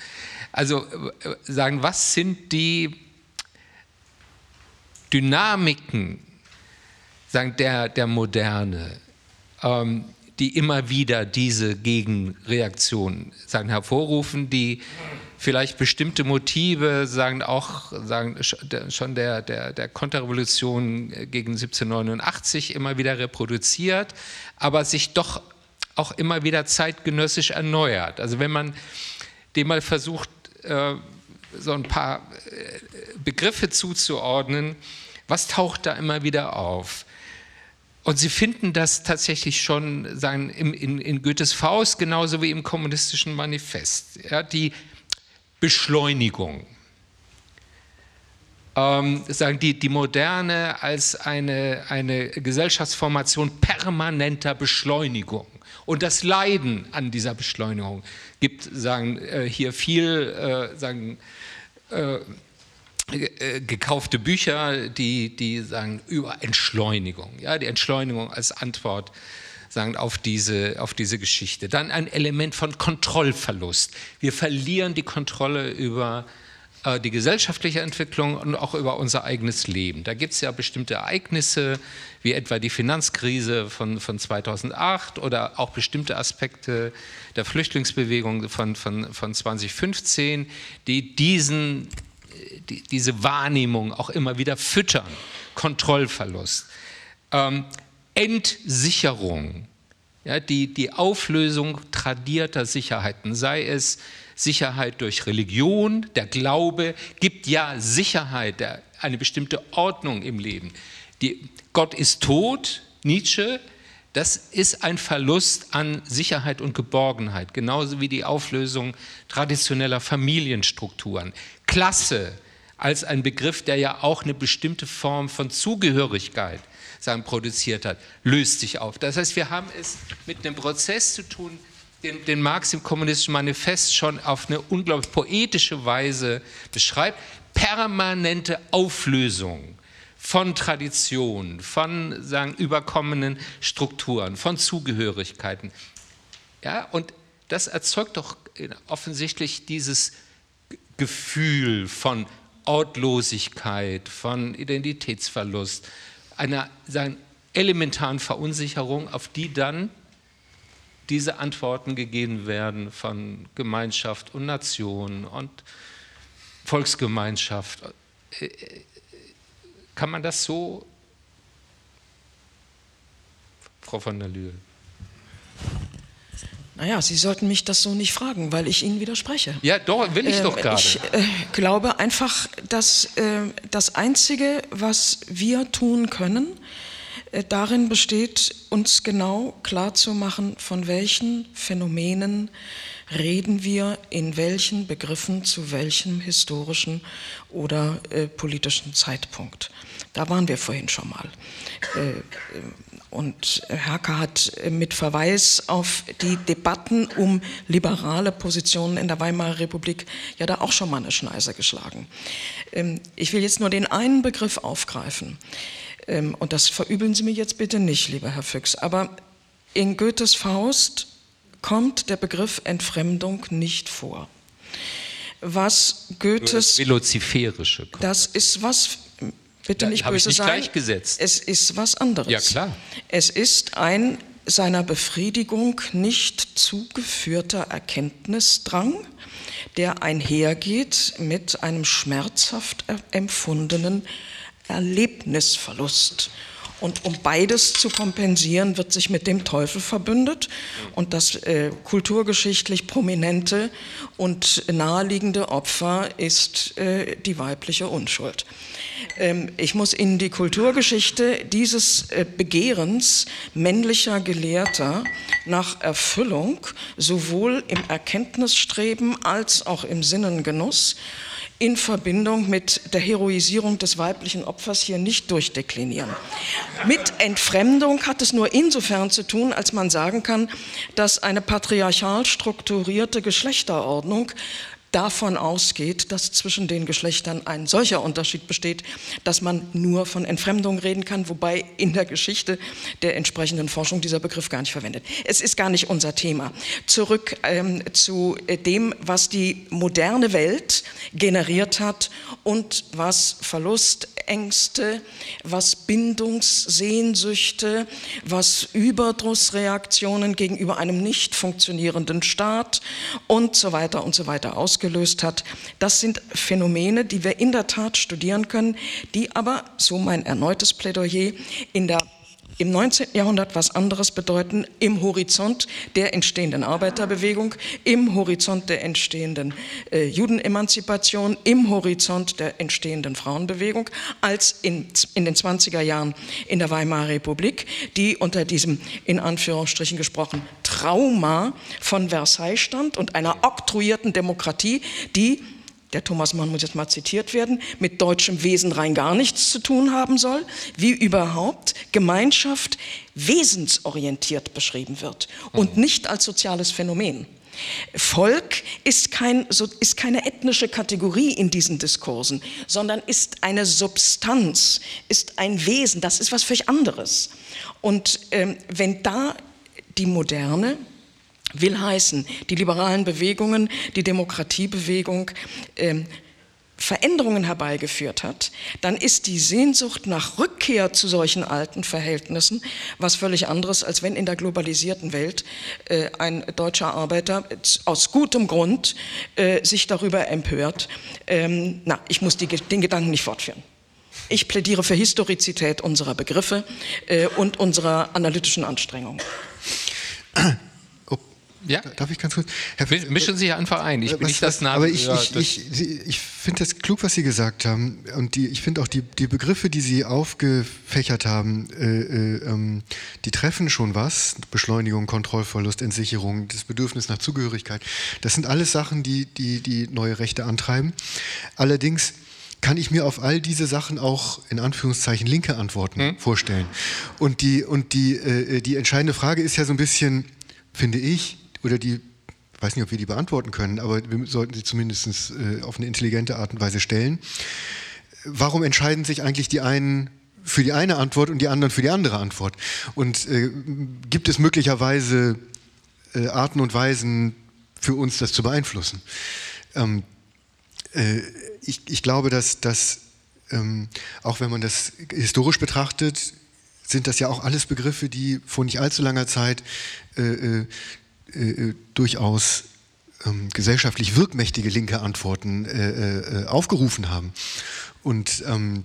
Also äh, sagen, was sind die Dynamiken sagen, der, der Moderne? Ähm, die immer wieder diese Gegenreaktionen sagen, hervorrufen, die vielleicht bestimmte Motive, sagen auch sagen, schon der, der, der Konterrevolution gegen 1789 immer wieder reproduziert, aber sich doch auch immer wieder zeitgenössisch erneuert. Also wenn man dem mal versucht, äh, so ein paar äh, Begriffe zuzuordnen, was taucht da immer wieder auf? Und sie finden das tatsächlich schon sagen, in, in, in Goethes Faust genauso wie im kommunistischen Manifest. Ja, die Beschleunigung. Ähm, sagen die, die Moderne als eine, eine Gesellschaftsformation permanenter Beschleunigung. Und das Leiden an dieser Beschleunigung gibt sagen, äh, hier viel äh, sagen, äh, gekaufte Bücher, die, die sagen über Entschleunigung, ja, die Entschleunigung als Antwort sagen, auf, diese, auf diese Geschichte. Dann ein Element von Kontrollverlust. Wir verlieren die Kontrolle über äh, die gesellschaftliche Entwicklung und auch über unser eigenes Leben. Da gibt es ja bestimmte Ereignisse, wie etwa die Finanzkrise von, von 2008 oder auch bestimmte Aspekte der Flüchtlingsbewegung von, von, von 2015, die diesen die, diese Wahrnehmung auch immer wieder füttern. Kontrollverlust. Ähm, Entsicherung Ja, die, die Auflösung tradierter Sicherheiten, sei es Sicherheit durch Religion, der Glaube gibt ja Sicherheit, eine bestimmte Ordnung im Leben. Die, Gott ist tot, Nietzsche, das ist ein Verlust an Sicherheit und Geborgenheit, genauso wie die Auflösung traditioneller Familienstrukturen. Klasse als ein Begriff, der ja auch eine bestimmte Form von Zugehörigkeit sagen, produziert hat, löst sich auf. Das heißt, wir haben es mit einem Prozess zu tun, den, den Marx im Kommunistischen Manifest schon auf eine unglaublich poetische Weise beschreibt. Permanente Auflösung von Traditionen, von sagen, überkommenen Strukturen, von Zugehörigkeiten. Ja, und das erzeugt doch offensichtlich dieses Gefühl von Ortlosigkeit, von Identitätsverlust, einer sagen, elementaren Verunsicherung, auf die dann diese Antworten gegeben werden von Gemeinschaft und Nation und Volksgemeinschaft. Äh, äh, kann man das so, Frau von der Lühe? Naja, Sie sollten mich das so nicht fragen, weil ich Ihnen widerspreche. Ja, doch, will ich äh, doch gerade. Ich äh, glaube einfach, dass äh, das Einzige, was wir tun können, äh, darin besteht, uns genau klarzumachen, von welchen Phänomenen reden wir in welchen Begriffen zu welchem historischen oder äh, politischen Zeitpunkt. Da waren wir vorhin schon mal. Äh, und Herke hat mit Verweis auf die Debatten um liberale Positionen in der Weimarer Republik ja da auch schon mal eine Schneise geschlagen. Ähm, ich will jetzt nur den einen Begriff aufgreifen. Ähm, und das verübeln Sie mir jetzt bitte nicht, lieber Herr Füchs. Aber in Goethes Faust kommt der Begriff Entfremdung nicht vor. Was Goethes. Das Veloziferische. Das ist was bitte nicht da, böse nicht sein. Gleichgesetzt. Es ist was anderes. Ja, klar. Es ist ein seiner Befriedigung nicht zugeführter Erkenntnisdrang, der einhergeht mit einem schmerzhaft empfundenen Erlebnisverlust. Und um beides zu kompensieren, wird sich mit dem Teufel verbündet. Und das äh, kulturgeschichtlich prominente und naheliegende Opfer ist äh, die weibliche Unschuld. Ähm, ich muss Ihnen die Kulturgeschichte dieses äh, Begehrens männlicher Gelehrter nach Erfüllung sowohl im Erkenntnisstreben als auch im Sinnengenuss in Verbindung mit der Heroisierung des weiblichen Opfers hier nicht durchdeklinieren. Mit Entfremdung hat es nur insofern zu tun, als man sagen kann, dass eine patriarchal strukturierte Geschlechterordnung davon ausgeht, dass zwischen den Geschlechtern ein solcher Unterschied besteht, dass man nur von Entfremdung reden kann, wobei in der Geschichte der entsprechenden Forschung dieser Begriff gar nicht verwendet. Es ist gar nicht unser Thema. Zurück ähm, zu dem, was die moderne Welt generiert hat und was Verlustängste, was Bindungssehnsüchte, was Überdrussreaktionen gegenüber einem nicht funktionierenden Staat und so weiter und so weiter ausgeht ausgelöst hat. Das sind Phänomene, die wir in der Tat studieren können, die aber, so mein erneutes Plädoyer, in der im 19. Jahrhundert was anderes bedeuten im Horizont der entstehenden Arbeiterbewegung, im Horizont der entstehenden äh, Judenemanzipation, im Horizont der entstehenden Frauenbewegung, als in, in den 20er Jahren in der Weimarer Republik, die unter diesem in Anführungsstrichen gesprochen Trauma von Versailles stand und einer oktroyierten Demokratie, die der Thomas Mann muss jetzt mal zitiert werden, mit deutschem Wesen rein gar nichts zu tun haben soll, wie überhaupt Gemeinschaft wesensorientiert beschrieben wird und mhm. nicht als soziales Phänomen. Volk ist, kein, ist, keine ethnische Kategorie in diesen Diskursen, sondern ist eine Substanz, ist ein Wesen, das ist was völlig anderes. Und ähm, wenn da die Moderne will heißen, die liberalen Bewegungen, die Demokratiebewegung ähm, Veränderungen herbeigeführt hat, dann ist die Sehnsucht nach Rückkehr zu solchen alten Verhältnissen was völlig anderes, als wenn in der globalisierten Welt äh, ein deutscher Arbeiter aus gutem Grund äh, sich darüber empört. Ähm, na, ich muss die, den Gedanken nicht fortführen. Ich plädiere für Historizität unserer Begriffe äh, und unserer analytischen Anstrengungen. Ja. Darf ich ganz kurz? Herr Mischen Sie einfach ein. Ich bin was, nicht das Aber ich, ja, ich, ich, ich finde das klug, was Sie gesagt haben. Und die, ich finde auch die, die Begriffe, die Sie aufgefächert haben, äh, äh, ähm, die treffen schon was. Beschleunigung, Kontrollverlust, Entsicherung, das Bedürfnis nach Zugehörigkeit. Das sind alles Sachen, die, die, die neue Rechte antreiben. Allerdings kann ich mir auf all diese Sachen auch in Anführungszeichen linke Antworten hm? vorstellen. Und die, und die, äh, die entscheidende Frage ist ja so ein bisschen, finde ich, oder die, ich weiß nicht, ob wir die beantworten können, aber wir sollten sie zumindest äh, auf eine intelligente Art und Weise stellen. Warum entscheiden sich eigentlich die einen für die eine Antwort und die anderen für die andere Antwort? Und äh, gibt es möglicherweise äh, Arten und Weisen für uns, das zu beeinflussen? Ähm, äh, ich, ich, glaube, dass, dass ähm, auch wenn man das historisch betrachtet, sind das ja auch alles Begriffe, die vor nicht allzu langer Zeit äh, äh äh, äh, durchaus ähm, gesellschaftlich wirkmächtige linke Antworten äh, äh, aufgerufen haben. Und ähm,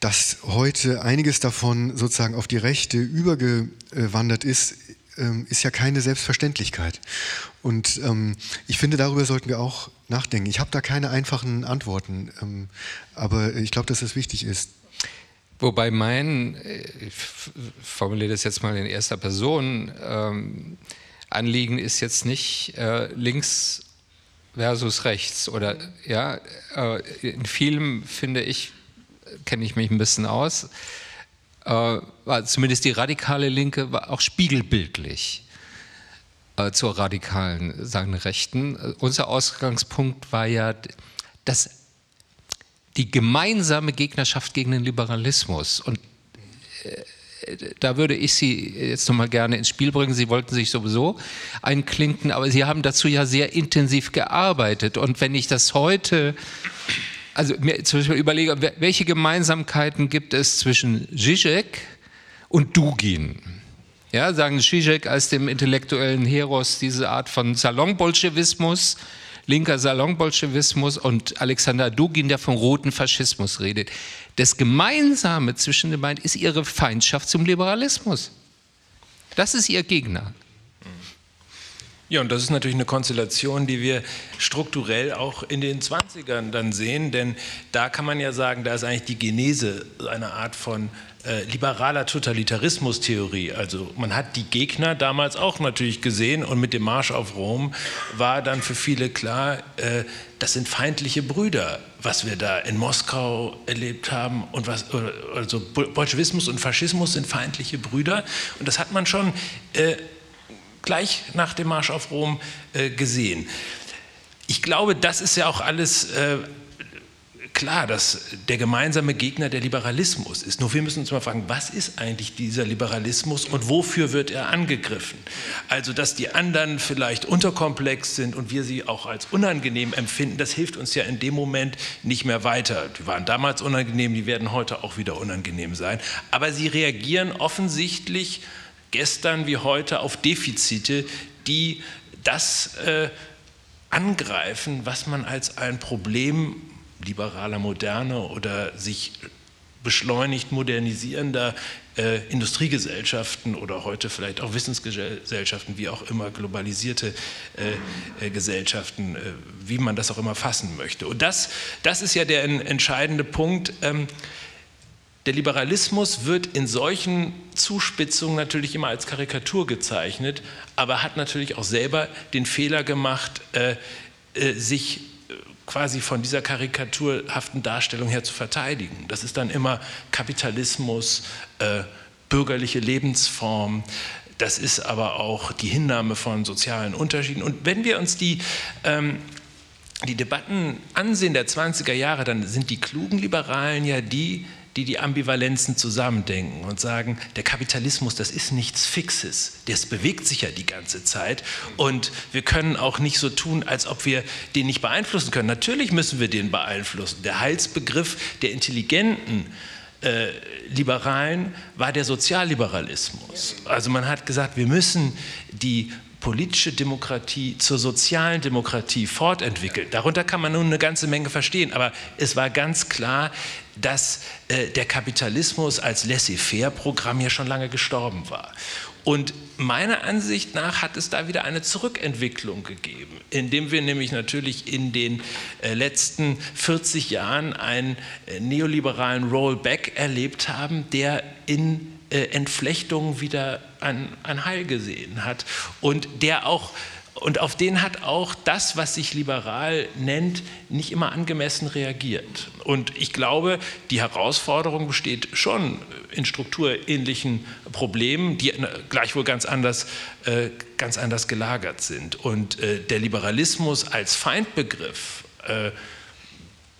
dass heute einiges davon sozusagen auf die Rechte übergewandert ist, ähm, ist ja keine Selbstverständlichkeit. Und ähm, ich finde, darüber sollten wir auch nachdenken. Ich habe da keine einfachen Antworten, ähm, aber ich glaube, dass das wichtig ist. Wobei mein, äh, ich formuliere das jetzt mal in erster Person, ähm, Anliegen ist jetzt nicht äh, links versus rechts oder ja, äh, in vielem finde ich, kenne ich mich ein bisschen aus, äh, war zumindest die radikale Linke war auch spiegelbildlich äh, zur radikalen, sagen Rechten. Unser Ausgangspunkt war ja, dass die gemeinsame Gegnerschaft gegen den Liberalismus. Und äh, da würde ich Sie jetzt nochmal gerne ins Spiel bringen. Sie wollten sich sowieso einklinken, aber Sie haben dazu ja sehr intensiv gearbeitet. Und wenn ich das heute, also mir zum Beispiel überlege, welche Gemeinsamkeiten gibt es zwischen Zizek und Dugin? Ja, sagen Zizek als dem intellektuellen Heros diese Art von Salonbolschewismus, linker Salonbolschewismus und Alexander Dugin, der vom roten Faschismus redet. Das Gemeinsame zwischen den beiden ist ihre Feindschaft zum Liberalismus. Das ist ihr Gegner. Ja, und das ist natürlich eine Konstellation, die wir strukturell auch in den 20ern dann sehen, denn da kann man ja sagen, da ist eigentlich die Genese einer Art von äh, liberaler Totalitarismustheorie. Also man hat die Gegner damals auch natürlich gesehen und mit dem Marsch auf Rom war dann für viele klar, äh, das sind feindliche Brüder, was wir da in Moskau erlebt haben und was also Bolschewismus und Faschismus sind feindliche Brüder und das hat man schon äh, gleich nach dem Marsch auf Rom äh, gesehen. Ich glaube, das ist ja auch alles äh, klar, dass der gemeinsame Gegner der Liberalismus ist. Nur wir müssen uns mal fragen, was ist eigentlich dieser Liberalismus und wofür wird er angegriffen? Also, dass die anderen vielleicht unterkomplex sind und wir sie auch als unangenehm empfinden, das hilft uns ja in dem Moment nicht mehr weiter. Die waren damals unangenehm, die werden heute auch wieder unangenehm sein. Aber sie reagieren offensichtlich gestern wie heute auf Defizite, die das äh, angreifen, was man als ein Problem liberaler Moderne oder sich beschleunigt modernisierender äh, Industriegesellschaften oder heute vielleicht auch Wissensgesellschaften, wie auch immer globalisierte äh, äh, Gesellschaften, äh, wie man das auch immer fassen möchte. Und das, das ist ja der entscheidende Punkt. Ähm, der Liberalismus wird in solchen Zuspitzungen natürlich immer als Karikatur gezeichnet, aber hat natürlich auch selber den Fehler gemacht, äh, äh, sich quasi von dieser karikaturhaften Darstellung her zu verteidigen. Das ist dann immer Kapitalismus, äh, bürgerliche Lebensform, das ist aber auch die Hinnahme von sozialen Unterschieden. Und wenn wir uns die, ähm, die Debatten ansehen der 20er Jahre, dann sind die klugen Liberalen ja die, die die Ambivalenzen zusammendenken und sagen, der Kapitalismus, das ist nichts Fixes, das bewegt sich ja die ganze Zeit und wir können auch nicht so tun, als ob wir den nicht beeinflussen können. Natürlich müssen wir den beeinflussen. Der Heilsbegriff der intelligenten äh, Liberalen war der Sozialliberalismus. Also man hat gesagt, wir müssen die politische Demokratie zur sozialen Demokratie fortentwickeln. Darunter kann man nun eine ganze Menge verstehen, aber es war ganz klar, dass äh, der Kapitalismus als Laissez-faire-Programm ja schon lange gestorben war. Und meiner Ansicht nach hat es da wieder eine Zurückentwicklung gegeben, indem wir nämlich natürlich in den äh, letzten 40 Jahren einen äh, neoliberalen Rollback erlebt haben, der in äh, Entflechtungen wieder ein, ein Heil gesehen hat und der auch und auf den hat auch das, was sich liberal nennt, nicht immer angemessen reagiert. Und ich glaube, die Herausforderung besteht schon in strukturähnlichen Problemen, die gleichwohl ganz anders, äh, ganz anders gelagert sind. Und äh, der Liberalismus als Feindbegriff, äh,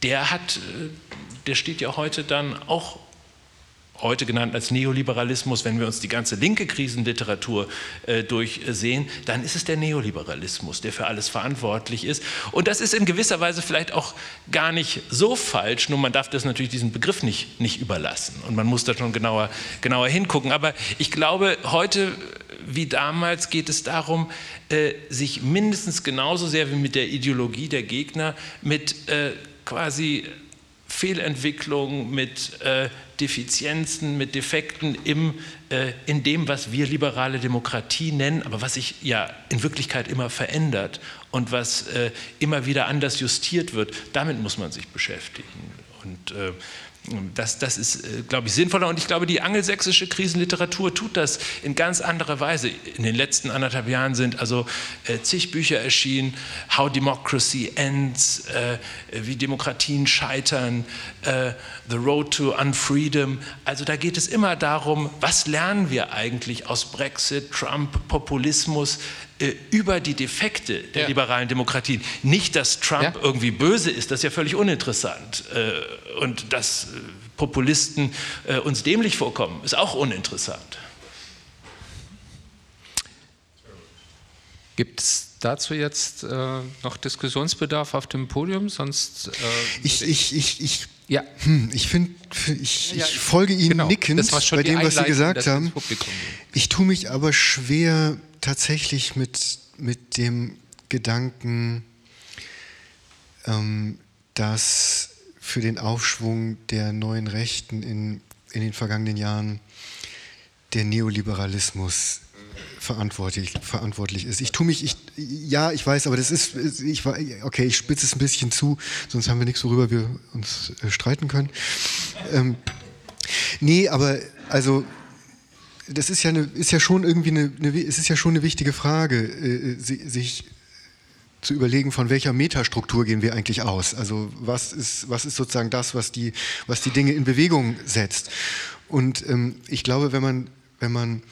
der hat, äh, der steht ja heute dann auch heute genannt als Neoliberalismus, wenn wir uns die ganze linke Krisenliteratur äh, durchsehen, dann ist es der Neoliberalismus, der für alles verantwortlich ist. Und das ist in gewisser Weise vielleicht auch gar nicht so falsch, nur man darf das natürlich diesen Begriff nicht, nicht überlassen und man muss da schon genauer, genauer hingucken. Aber ich glaube, heute wie damals geht es darum, äh, sich mindestens genauso sehr wie mit der Ideologie der Gegner mit äh, quasi Fehlentwicklungen, mit äh, Defizienzen, mit Defekten im, äh, in dem, was wir liberale Demokratie nennen, aber was sich ja in Wirklichkeit immer verändert und was äh, immer wieder anders justiert wird. Damit muss man sich beschäftigen. Und äh, das, das ist, äh, glaube ich, sinnvoller und ich glaube, die angelsächsische Krisenliteratur tut das in ganz anderer Weise. In den letzten anderthalb Jahren sind also äh, zig Bücher erschienen, How Democracy Ends, äh, wie Demokratien scheitern, äh, The Road to Unfreedom. Also da geht es immer darum, was lernen wir eigentlich aus Brexit, Trump, Populismus, äh, über die Defekte der ja. liberalen Demokratien. Nicht, dass Trump ja. irgendwie böse ist, das ist ja völlig uninteressant. Äh, und dass äh, Populisten uns dämlich vorkommen, ist auch uninteressant. Gibt es dazu jetzt äh, noch Diskussionsbedarf auf dem Podium? Sonst. Äh, ich, ich, ich, ich, ja. Hm, ich finde, ich, ich, folge Ihnen genau, nickend bei dem, was Sie gesagt haben. Ich tue mich aber schwer tatsächlich mit, mit dem Gedanken, ähm, dass für den Aufschwung der neuen Rechten in, in den vergangenen Jahren der Neoliberalismus verantwortlich, verantwortlich ist. Ich tue mich, ich, ja, ich weiß, aber das ist, ich, okay, ich spitze es ein bisschen zu, sonst haben wir nichts, worüber wir uns äh, streiten können. Ähm, nee, aber also das ist ja, eine, ist ja schon irgendwie eine, eine, es ist ja schon eine wichtige Frage, äh, sich zu überlegen, von welcher Metastruktur gehen wir eigentlich aus. Also was ist, was ist sozusagen das, was die, was die Dinge in Bewegung setzt. Und ähm, ich glaube, wenn man, wenn man,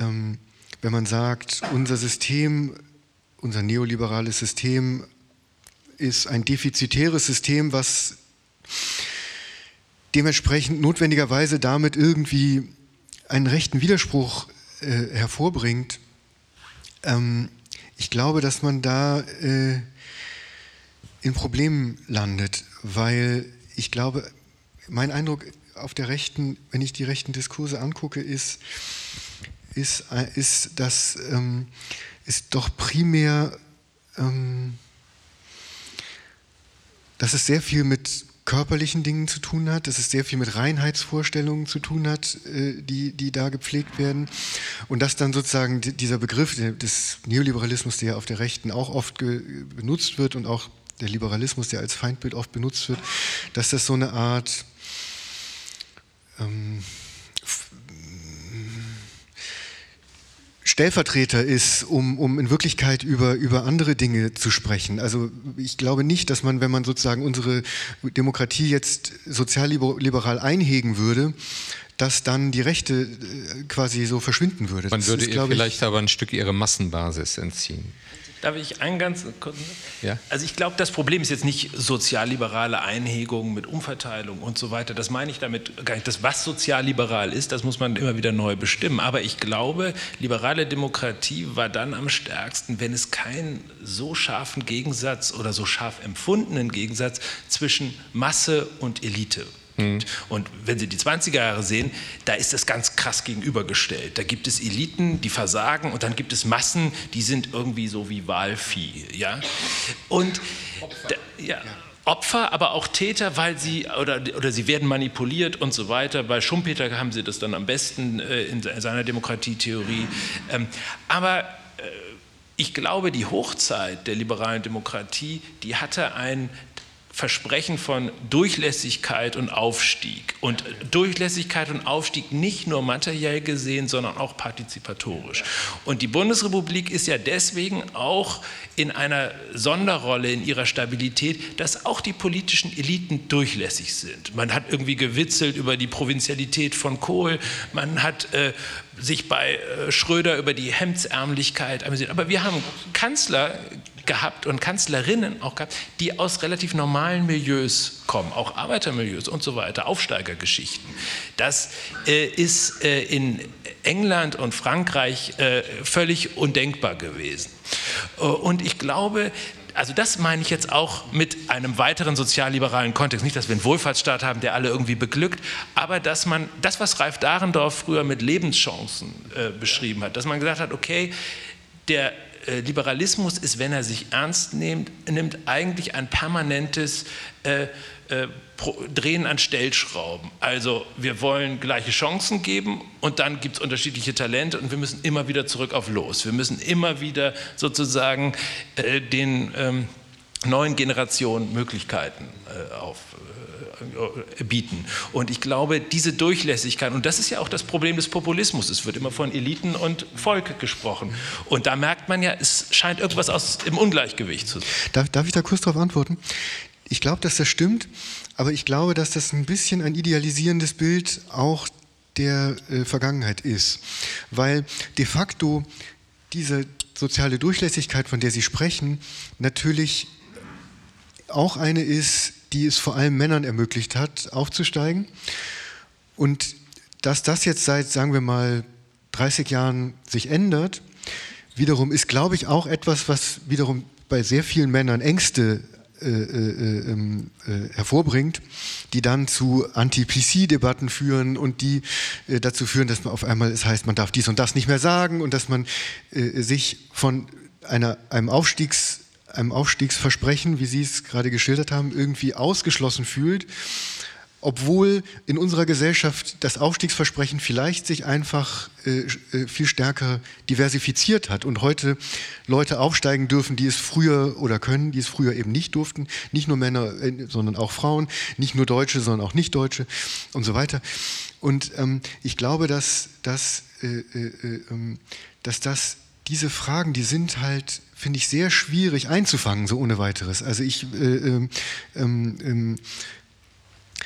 ähm, wenn man sagt, unser System, unser neoliberales System ist ein defizitäres System, was dementsprechend notwendigerweise damit irgendwie einen rechten Widerspruch äh, hervorbringt, ähm, ich glaube, dass man da äh, in Problemen landet, weil ich glaube, mein Eindruck auf der rechten, wenn ich die rechten Diskurse angucke, ist, ist, äh, ist dass ähm, ist doch primär, ähm, dass es sehr viel mit körperlichen Dingen zu tun hat, dass es sehr viel mit Reinheitsvorstellungen zu tun hat, äh, die, die da gepflegt werden. Und dass dann sozusagen dieser Begriff des Neoliberalismus, der auf der Rechten auch oft benutzt wird und auch der Liberalismus, der als Feindbild oft benutzt wird, dass das so eine Art ähm, Stellvertreter ist, um, um in Wirklichkeit über, über andere Dinge zu sprechen. Also ich glaube nicht, dass man, wenn man sozusagen unsere Demokratie jetzt sozialliberal einhegen würde, dass dann die Rechte äh, quasi so verschwinden würde. Man das würde ist, ihr vielleicht ich, aber ein Stück ihre Massenbasis entziehen. Darf ich einen ganz kurz? Ja. Also ich glaube, das Problem ist jetzt nicht sozialliberale Einhegung mit Umverteilung und so weiter. Das meine ich damit gar nicht. Das, was sozialliberal ist, das muss man immer wieder neu bestimmen. Aber ich glaube, liberale Demokratie war dann am stärksten, wenn es keinen so scharfen Gegensatz oder so scharf empfundenen Gegensatz zwischen Masse und Elite Mhm. Und wenn Sie die 20er Jahre sehen, da ist das ganz krass gegenübergestellt. Da gibt es Eliten, die versagen und dann gibt es Massen, die sind irgendwie so wie Wahlvieh. Ja? Und da, ja. Opfer, aber auch Täter, weil sie oder, oder sie werden manipuliert und so weiter. Bei Schumpeter haben sie das dann am besten äh, in seiner Demokratietheorie. Ähm, aber äh, ich glaube, die Hochzeit der liberalen Demokratie, die hatte ein Versprechen von Durchlässigkeit und Aufstieg. Und Durchlässigkeit und Aufstieg nicht nur materiell gesehen, sondern auch partizipatorisch. Und die Bundesrepublik ist ja deswegen auch in einer Sonderrolle in ihrer Stabilität, dass auch die politischen Eliten durchlässig sind. Man hat irgendwie gewitzelt über die Provinzialität von Kohl, man hat äh, sich bei äh, Schröder über die Hemdsärmlichkeit amüsiert. Aber wir haben Kanzler gehabt und Kanzlerinnen auch gehabt, die aus relativ normalen Milieus kommen, auch Arbeitermilieus und so weiter, Aufsteigergeschichten. Das äh, ist äh, in England und Frankreich äh, völlig undenkbar gewesen. Äh, und ich glaube, also das meine ich jetzt auch mit einem weiteren sozialliberalen Kontext. Nicht, dass wir einen Wohlfahrtsstaat haben, der alle irgendwie beglückt, aber dass man das, was Ralf Dahrendorf früher mit Lebenschancen äh, beschrieben hat, dass man gesagt hat, okay, der äh, Liberalismus ist, wenn er sich ernst nimmt, nimmt eigentlich ein permanentes äh, äh, Drehen an Stellschrauben. Also wir wollen gleiche Chancen geben und dann gibt es unterschiedliche Talente und wir müssen immer wieder zurück auf Los. Wir müssen immer wieder sozusagen äh, den ähm, neuen Generationen Möglichkeiten äh, auf, äh, bieten. Und ich glaube, diese Durchlässigkeit, und das ist ja auch das Problem des Populismus, es wird immer von Eliten und Volk gesprochen. Und da merkt man ja, es scheint irgendwas aus, im Ungleichgewicht zu sein. Darf, darf ich da kurz darauf antworten? Ich glaube, dass das stimmt, aber ich glaube, dass das ein bisschen ein idealisierendes Bild auch der äh, Vergangenheit ist. Weil de facto diese soziale Durchlässigkeit, von der Sie sprechen, natürlich auch eine ist, die es vor allem Männern ermöglicht hat, aufzusteigen. Und dass das jetzt seit, sagen wir mal, 30 Jahren sich ändert, wiederum ist, glaube ich, auch etwas, was wiederum bei sehr vielen Männern Ängste äh, äh, ähm, äh, hervorbringt, die dann zu Anti-PC-Debatten führen und die äh, dazu führen, dass man auf einmal es heißt, man darf dies und das nicht mehr sagen und dass man äh, sich von einer, einem Aufstiegs einem Aufstiegsversprechen, wie Sie es gerade geschildert haben, irgendwie ausgeschlossen fühlt, obwohl in unserer Gesellschaft das Aufstiegsversprechen vielleicht sich einfach äh, äh, viel stärker diversifiziert hat und heute Leute aufsteigen dürfen, die es früher oder können, die es früher eben nicht durften, nicht nur Männer, äh, sondern auch Frauen, nicht nur Deutsche, sondern auch Nicht-Deutsche und so weiter. Und ähm, ich glaube, dass, dass, äh, äh ähm, dass das diese Fragen, die sind halt, finde ich, sehr schwierig einzufangen, so ohne weiteres. Also ich äh, ähm, ähm, ähm,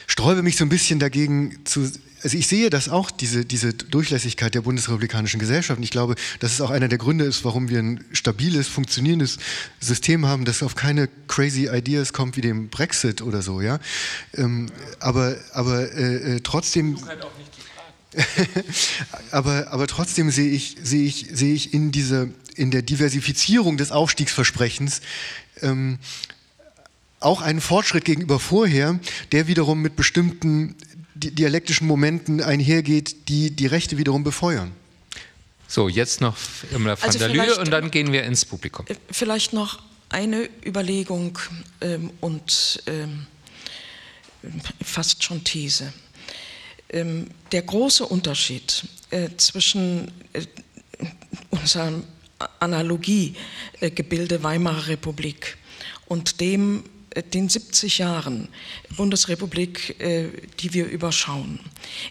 sträube mich so ein bisschen dagegen zu, also ich sehe das auch, diese, diese Durchlässigkeit der bundesrepublikanischen Gesellschaft. Und ich glaube, dass es auch einer der Gründe ist, warum wir ein stabiles, funktionierendes System haben, das auf keine crazy Ideas kommt wie dem Brexit oder so, ja. Ähm, aber aber äh, äh trotzdem. Halt auch nicht aber, aber trotzdem sehe ich, sehe ich, sehe ich in, diese, in der Diversifizierung des Aufstiegsversprechens ähm, auch einen Fortschritt gegenüber vorher, der wiederum mit bestimmten dialektischen Momenten einhergeht, die die Rechte wiederum befeuern. So, jetzt noch Imre van also der Lühe und dann gehen wir ins Publikum. Äh, vielleicht noch eine Überlegung ähm, und ähm, fast schon These. Ähm, der große Unterschied äh, zwischen äh, unserem Analogiegebilde Weimarer Republik und dem äh, den 70 Jahren Bundesrepublik, die wir überschauen,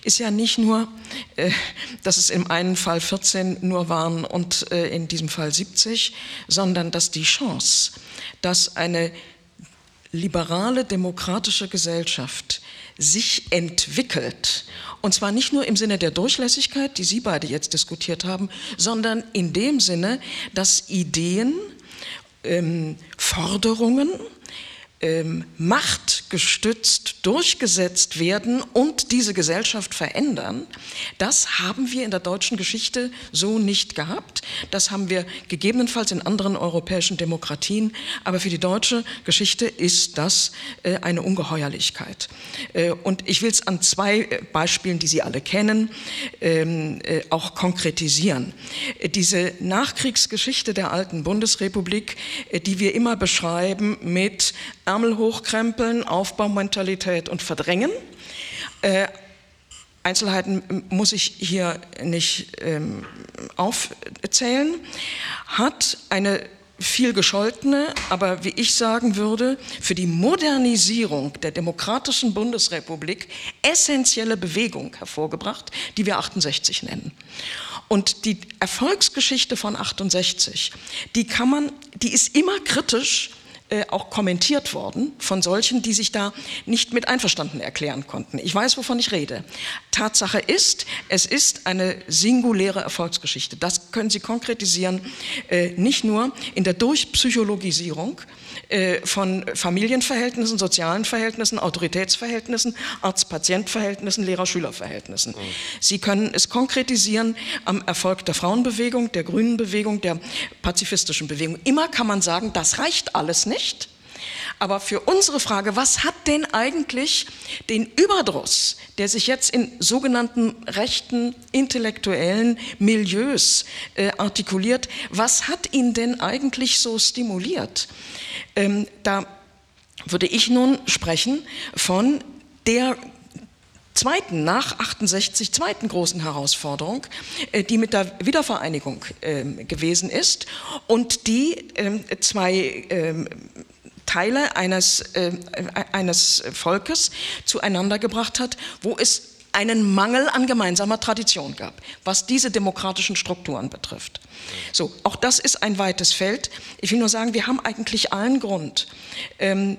ist ja nicht nur, dass es im einen Fall 14 nur waren und in diesem Fall 70, sondern dass die Chance, dass eine liberale demokratische Gesellschaft sich entwickelt. Und zwar nicht nur im Sinne der Durchlässigkeit, die Sie beide jetzt diskutiert haben, sondern in dem Sinne, dass Ideen, ähm, Forderungen, ähm, Macht, gestützt durchgesetzt werden und diese Gesellschaft verändern, das haben wir in der deutschen Geschichte so nicht gehabt. Das haben wir gegebenenfalls in anderen europäischen Demokratien, aber für die deutsche Geschichte ist das äh, eine Ungeheuerlichkeit. Äh, und ich will es an zwei äh, Beispielen, die Sie alle kennen, ähm, äh, auch konkretisieren. Äh, diese Nachkriegsgeschichte der alten Bundesrepublik, äh, die wir immer beschreiben mit Ärmel hochkrempeln, Aufbaumentalität und Verdrängen. Äh, Einzelheiten muss ich hier nicht ähm, aufzählen, hat eine viel gescholtene, aber wie ich sagen würde, für die Modernisierung der demokratischen Bundesrepublik essentielle Bewegung hervorgebracht, die wir 68 nennen. Und die Erfolgsgeschichte von 68, die kann man, die ist immer kritisch äh, auch kommentiert worden von solchen, die sich da nicht mit einverstanden erklären konnten. Ich weiß, wovon ich rede. Tatsache ist, es ist eine singuläre Erfolgsgeschichte. Das können Sie konkretisieren, äh, nicht nur in der Durchpsychologisierung äh, von Familienverhältnissen, sozialen Verhältnissen, Autoritätsverhältnissen, Arzt-Patient-Verhältnissen, Lehrer-Schüler-Verhältnissen. Mhm. Sie können es konkretisieren am Erfolg der Frauenbewegung, der grünen Bewegung, der pazifistischen Bewegung. Immer kann man sagen, das reicht alles nicht. Aber für unsere Frage, was hat denn eigentlich den Überdruss, der sich jetzt in sogenannten rechten intellektuellen Milieus äh, artikuliert, was hat ihn denn eigentlich so stimuliert? Ähm, da würde ich nun sprechen von der zweiten, nach 68, zweiten großen Herausforderung, äh, die mit der Wiedervereinigung äh, gewesen ist und die äh, zwei ähm, Teile eines, äh, eines Volkes zueinander gebracht hat, wo es einen Mangel an gemeinsamer Tradition gab, was diese demokratischen Strukturen betrifft. So, auch das ist ein weites Feld. Ich will nur sagen, wir haben eigentlich allen Grund, ähm,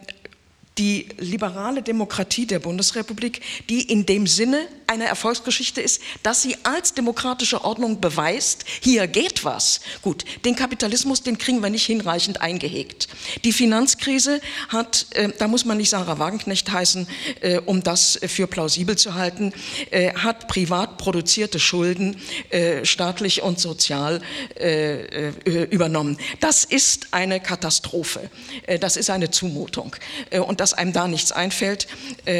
die liberale Demokratie der Bundesrepublik, die in dem Sinne eine Erfolgsgeschichte ist, dass sie als demokratische Ordnung beweist, hier geht was. Gut, den Kapitalismus, den kriegen wir nicht hinreichend eingehegt. Die Finanzkrise hat, äh, da muss man nicht Sarah Wagenknecht heißen, äh, um das für plausibel zu halten, äh, hat privat produzierte Schulden äh, staatlich und sozial äh, äh, übernommen. Das ist eine Katastrophe. das ist eine Zumutung. und dass einem da nichts einfällt,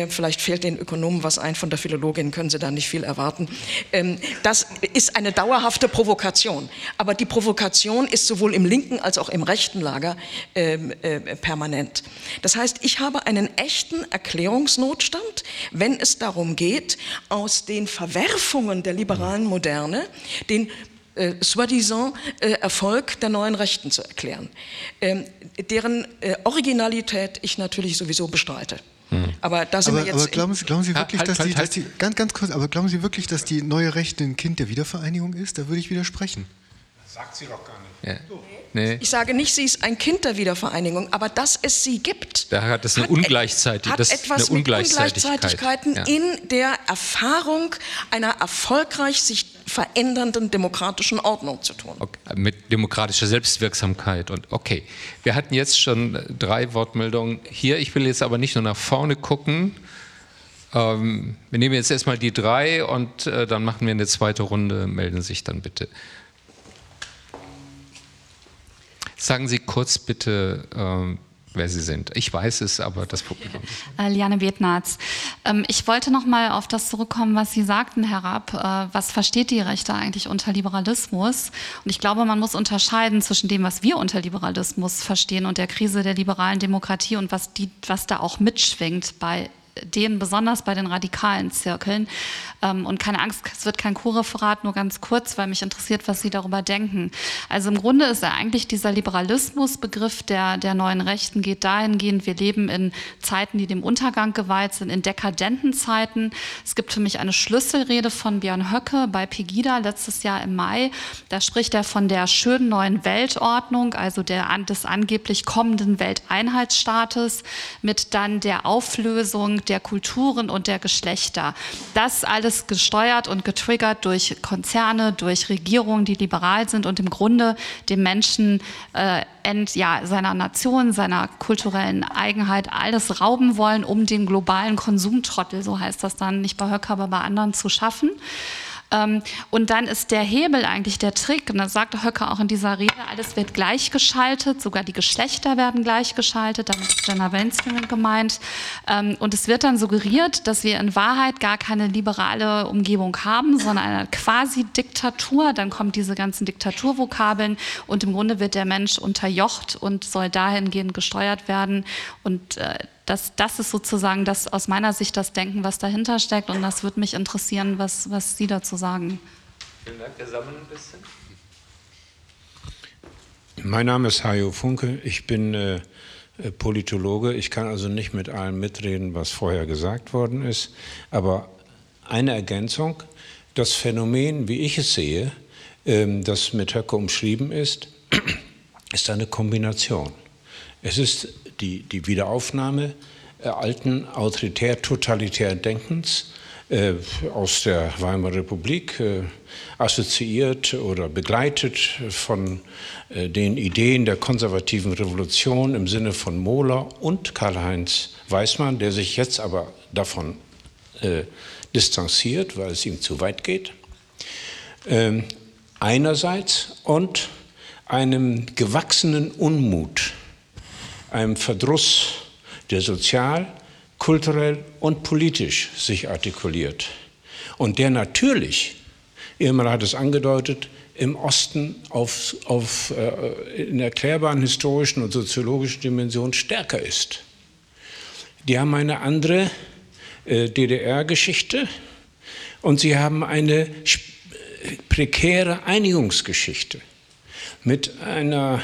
vielleicht fehlt den Ökonomen was ein von der Philologin, können Sie da nicht viel erwarten. Ähm, das ist eine dauerhafte Provokation. Aber die Provokation ist sowohl im linken als auch im rechten Lager ähm, äh, permanent. Das heißt, ich habe einen echten Erklärungsnotstand, wenn es darum geht, aus den Verwerfungen der liberalen Moderne den äh, soi-disant äh, Erfolg der neuen Rechten zu erklären, ähm, deren äh, Originalität ich natürlich sowieso bestreite. Hm. Aber da sind aber, wir jetzt. Aber glauben Sie, glauben Sie wirklich, halt, dass, halt, die, halt. dass die, ganz, ganz kurz, aber glauben Sie wirklich, dass die neue Rechte ein Kind der Wiedervereinigung ist? Da würde ich widersprechen. Das sagt sie doch gar nicht. Ja. Nee. Ich sage nicht, sie ist ein Kind der Wiedervereinigung, aber dass es sie gibt. Da hat es eine Ungleichzeitigkeit. Hat etwas eine Ungleichzeitigkeiten ja. in der Erfahrung einer erfolgreich sich verändernden demokratischen Ordnung zu tun. Okay. Mit demokratischer Selbstwirksamkeit. Und okay, wir hatten jetzt schon drei Wortmeldungen hier. Ich will jetzt aber nicht nur nach vorne gucken. Ähm, wir nehmen jetzt erstmal die drei und äh, dann machen wir eine zweite Runde. Melden sich dann bitte. Sagen Sie kurz bitte, ähm, wer Sie sind. Ich weiß es, aber das Publikum. Äh, Liane Betnarz. Ähm, ich wollte noch mal auf das zurückkommen, was Sie sagten, Herr Rapp. Äh, was versteht die Rechte eigentlich unter Liberalismus? Und ich glaube, man muss unterscheiden zwischen dem, was wir unter Liberalismus verstehen und der Krise der liberalen Demokratie und was, die, was da auch mitschwingt bei denen besonders bei den radikalen Zirkeln. Ähm, und keine Angst, es wird kein Co-Referat, nur ganz kurz, weil mich interessiert, was Sie darüber denken. Also im Grunde ist ja eigentlich dieser Liberalismusbegriff der, der neuen Rechten geht dahingehend, wir leben in Zeiten, die dem Untergang geweiht sind, in dekadenten Zeiten. Es gibt für mich eine Schlüsselrede von Björn Höcke bei Pegida letztes Jahr im Mai. Da spricht er von der schönen neuen Weltordnung, also der, des angeblich kommenden Welteinheitsstaates mit dann der Auflösung der Kulturen und der Geschlechter. Das alles gesteuert und getriggert durch Konzerne, durch Regierungen, die liberal sind und im Grunde dem Menschen äh, ent, ja, seiner Nation, seiner kulturellen Eigenheit alles rauben wollen, um den globalen Konsumtrottel, so heißt das dann, nicht bei Höcker, aber bei anderen zu schaffen. Ähm, und dann ist der Hebel eigentlich der Trick, und das sagte Höcker auch in dieser Rede, alles wird gleichgeschaltet, sogar die Geschlechter werden gleichgeschaltet, damit ist Gender Mainstreaming gemeint. Ähm, und es wird dann suggeriert, dass wir in Wahrheit gar keine liberale Umgebung haben, sondern eine quasi Diktatur. Dann kommen diese ganzen Diktaturvokabeln und im Grunde wird der Mensch unterjocht und soll dahingehend gesteuert werden. Und äh, das, das ist sozusagen das aus meiner Sicht das Denken, was dahinter steckt. Und das würde mich interessieren, was, was Sie dazu sagen. Vielen Dank. Wir sammeln ein bisschen. Mein Name ist Hajo Funke. Ich bin äh, äh, Politologe. Ich kann also nicht mit allem mitreden, was vorher gesagt worden ist. Aber eine Ergänzung. Das Phänomen, wie ich es sehe, ähm, das mit Höcke umschrieben ist, ist eine Kombination. Es ist die, die Wiederaufnahme äh, alten autoritär-totalitären Denkens äh, aus der Weimarer Republik, äh, assoziiert oder begleitet von den Ideen der konservativen Revolution im Sinne von Mohler und Karl-Heinz Weismann, der sich jetzt aber davon distanziert, weil es ihm zu weit geht. Ähm, einerseits und einem gewachsenen Unmut einem Verdruss, der sozial, kulturell und politisch sich artikuliert und der natürlich, Irma hat es angedeutet, im Osten auf, auf, äh, in erklärbaren historischen und soziologischen Dimensionen stärker ist. Die haben eine andere äh, DDR-Geschichte und sie haben eine prekäre Einigungsgeschichte mit einer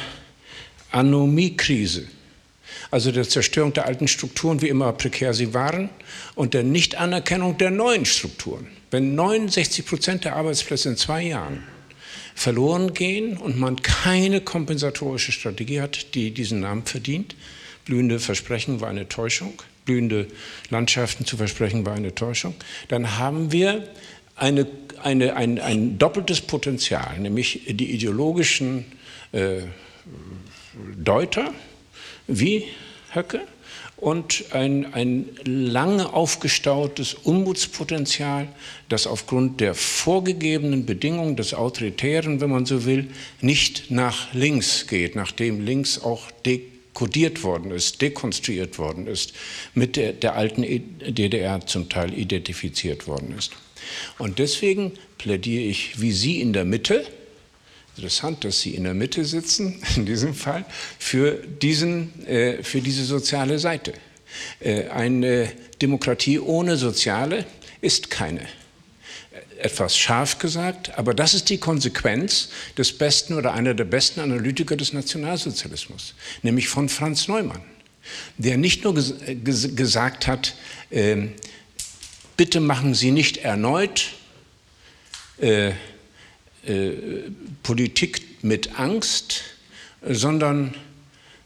Anomiekrise also der Zerstörung der alten Strukturen, wie immer prekär sie waren, und der Nichtanerkennung der neuen Strukturen. Wenn 69 Prozent der Arbeitsplätze in zwei Jahren verloren gehen und man keine kompensatorische Strategie hat, die diesen Namen verdient, blühende Versprechen war eine Täuschung, blühende Landschaften zu versprechen war eine Täuschung, dann haben wir eine, eine, ein, ein doppeltes Potenzial, nämlich die ideologischen äh, Deuter, wie Höcke und ein, ein lange aufgestautes Unmutspotenzial, das aufgrund der vorgegebenen Bedingungen des Autoritären, wenn man so will, nicht nach links geht, nachdem links auch dekodiert worden ist, dekonstruiert worden ist, mit der, der alten DDR zum Teil identifiziert worden ist. Und deswegen plädiere ich wie Sie in der Mitte, interessant, dass Sie in der Mitte sitzen, in diesem Fall, für, diesen, äh, für diese soziale Seite. Äh, eine Demokratie ohne Soziale ist keine. Etwas scharf gesagt, aber das ist die Konsequenz des besten oder einer der besten Analytiker des Nationalsozialismus, nämlich von Franz Neumann, der nicht nur ges ges gesagt hat, äh, bitte machen Sie nicht erneut äh, äh, Politik mit Angst, sondern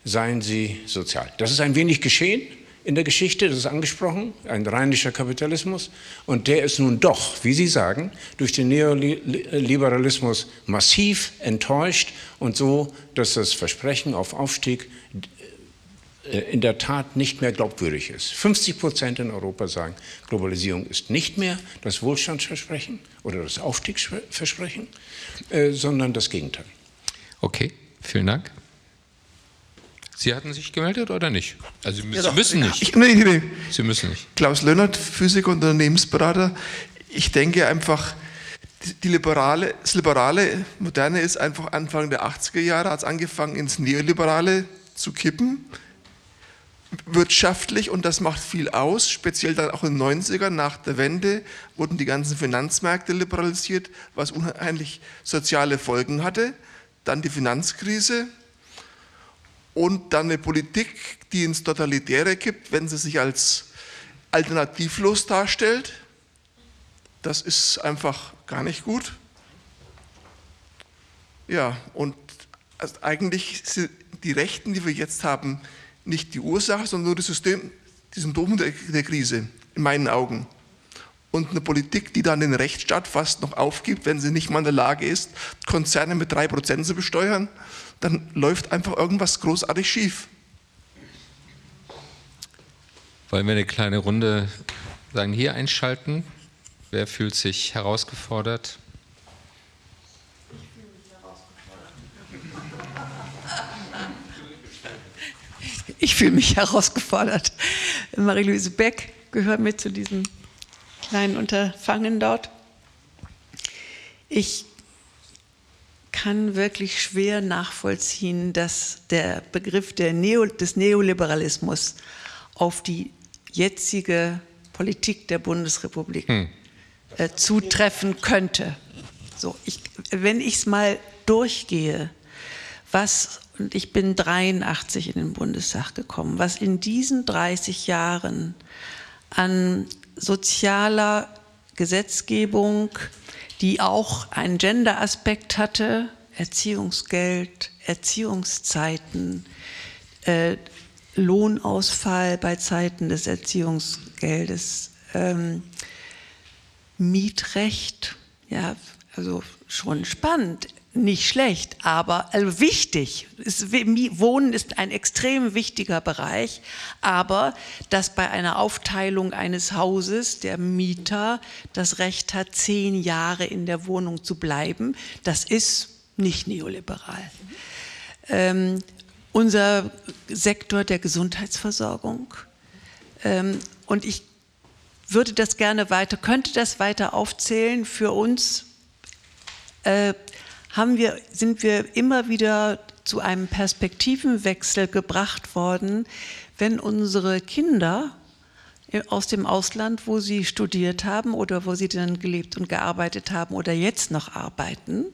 seien sie sozial. Das ist ein wenig geschehen in der Geschichte, das ist angesprochen, ein rheinischer Kapitalismus. Und der ist nun doch, wie Sie sagen, durch den Neoliberalismus massiv enttäuscht und so, dass das Versprechen auf Aufstieg in der Tat nicht mehr glaubwürdig ist. 50 Prozent in Europa sagen, Globalisierung ist nicht mehr das Wohlstandsversprechen oder das Aufstiegsversprechen, äh, sondern das Gegenteil. Okay, vielen Dank. Sie hatten sich gemeldet oder nicht? Also Sie, ja, Sie müssen nicht. Ich, nee, nee. Sie müssen nicht. Klaus Lönnert, Physiker und Unternehmensberater. Ich denke einfach, die liberale, das liberale Moderne ist einfach Anfang der 80er Jahre, hat es angefangen ins Neoliberale zu kippen wirtschaftlich und das macht viel aus, speziell dann auch in den 90ern nach der Wende wurden die ganzen Finanzmärkte liberalisiert, was unheimlich soziale Folgen hatte. Dann die Finanzkrise und dann eine Politik, die ins Totalitäre kippt, wenn sie sich als alternativlos darstellt. Das ist einfach gar nicht gut. Ja, und eigentlich sind die Rechten, die wir jetzt haben, nicht die Ursache, sondern nur das System, die Symptome der, der Krise, in meinen Augen. Und eine Politik, die dann den Rechtsstaat fast noch aufgibt, wenn sie nicht mal in der Lage ist, Konzerne mit 3% zu besteuern, dann läuft einfach irgendwas großartig schief. Wollen wir eine kleine Runde sagen, hier einschalten? Wer fühlt sich herausgefordert? Ich fühle mich herausgefordert. Marie-Louise Beck gehört mit zu diesem kleinen Unterfangen dort. Ich kann wirklich schwer nachvollziehen, dass der Begriff der Neo, des Neoliberalismus auf die jetzige Politik der Bundesrepublik hm. äh, zutreffen könnte. So, ich, wenn ich es mal durchgehe, was und ich bin 83 in den Bundestag gekommen, was in diesen 30 Jahren an sozialer Gesetzgebung, die auch einen Gender-Aspekt hatte, Erziehungsgeld, Erziehungszeiten, äh, Lohnausfall bei Zeiten des Erziehungsgeldes, ähm, Mietrecht, ja, also schon spannend nicht schlecht, aber also wichtig. Ist, Wohnen ist ein extrem wichtiger Bereich, aber dass bei einer Aufteilung eines Hauses der Mieter das Recht hat, zehn Jahre in der Wohnung zu bleiben, das ist nicht neoliberal. Ähm, unser Sektor der Gesundheitsversorgung ähm, und ich würde das gerne weiter, könnte das weiter aufzählen für uns. Äh, haben wir, sind wir immer wieder zu einem Perspektivenwechsel gebracht worden, wenn unsere Kinder aus dem Ausland, wo sie studiert haben oder wo sie dann gelebt und gearbeitet haben oder jetzt noch arbeiten,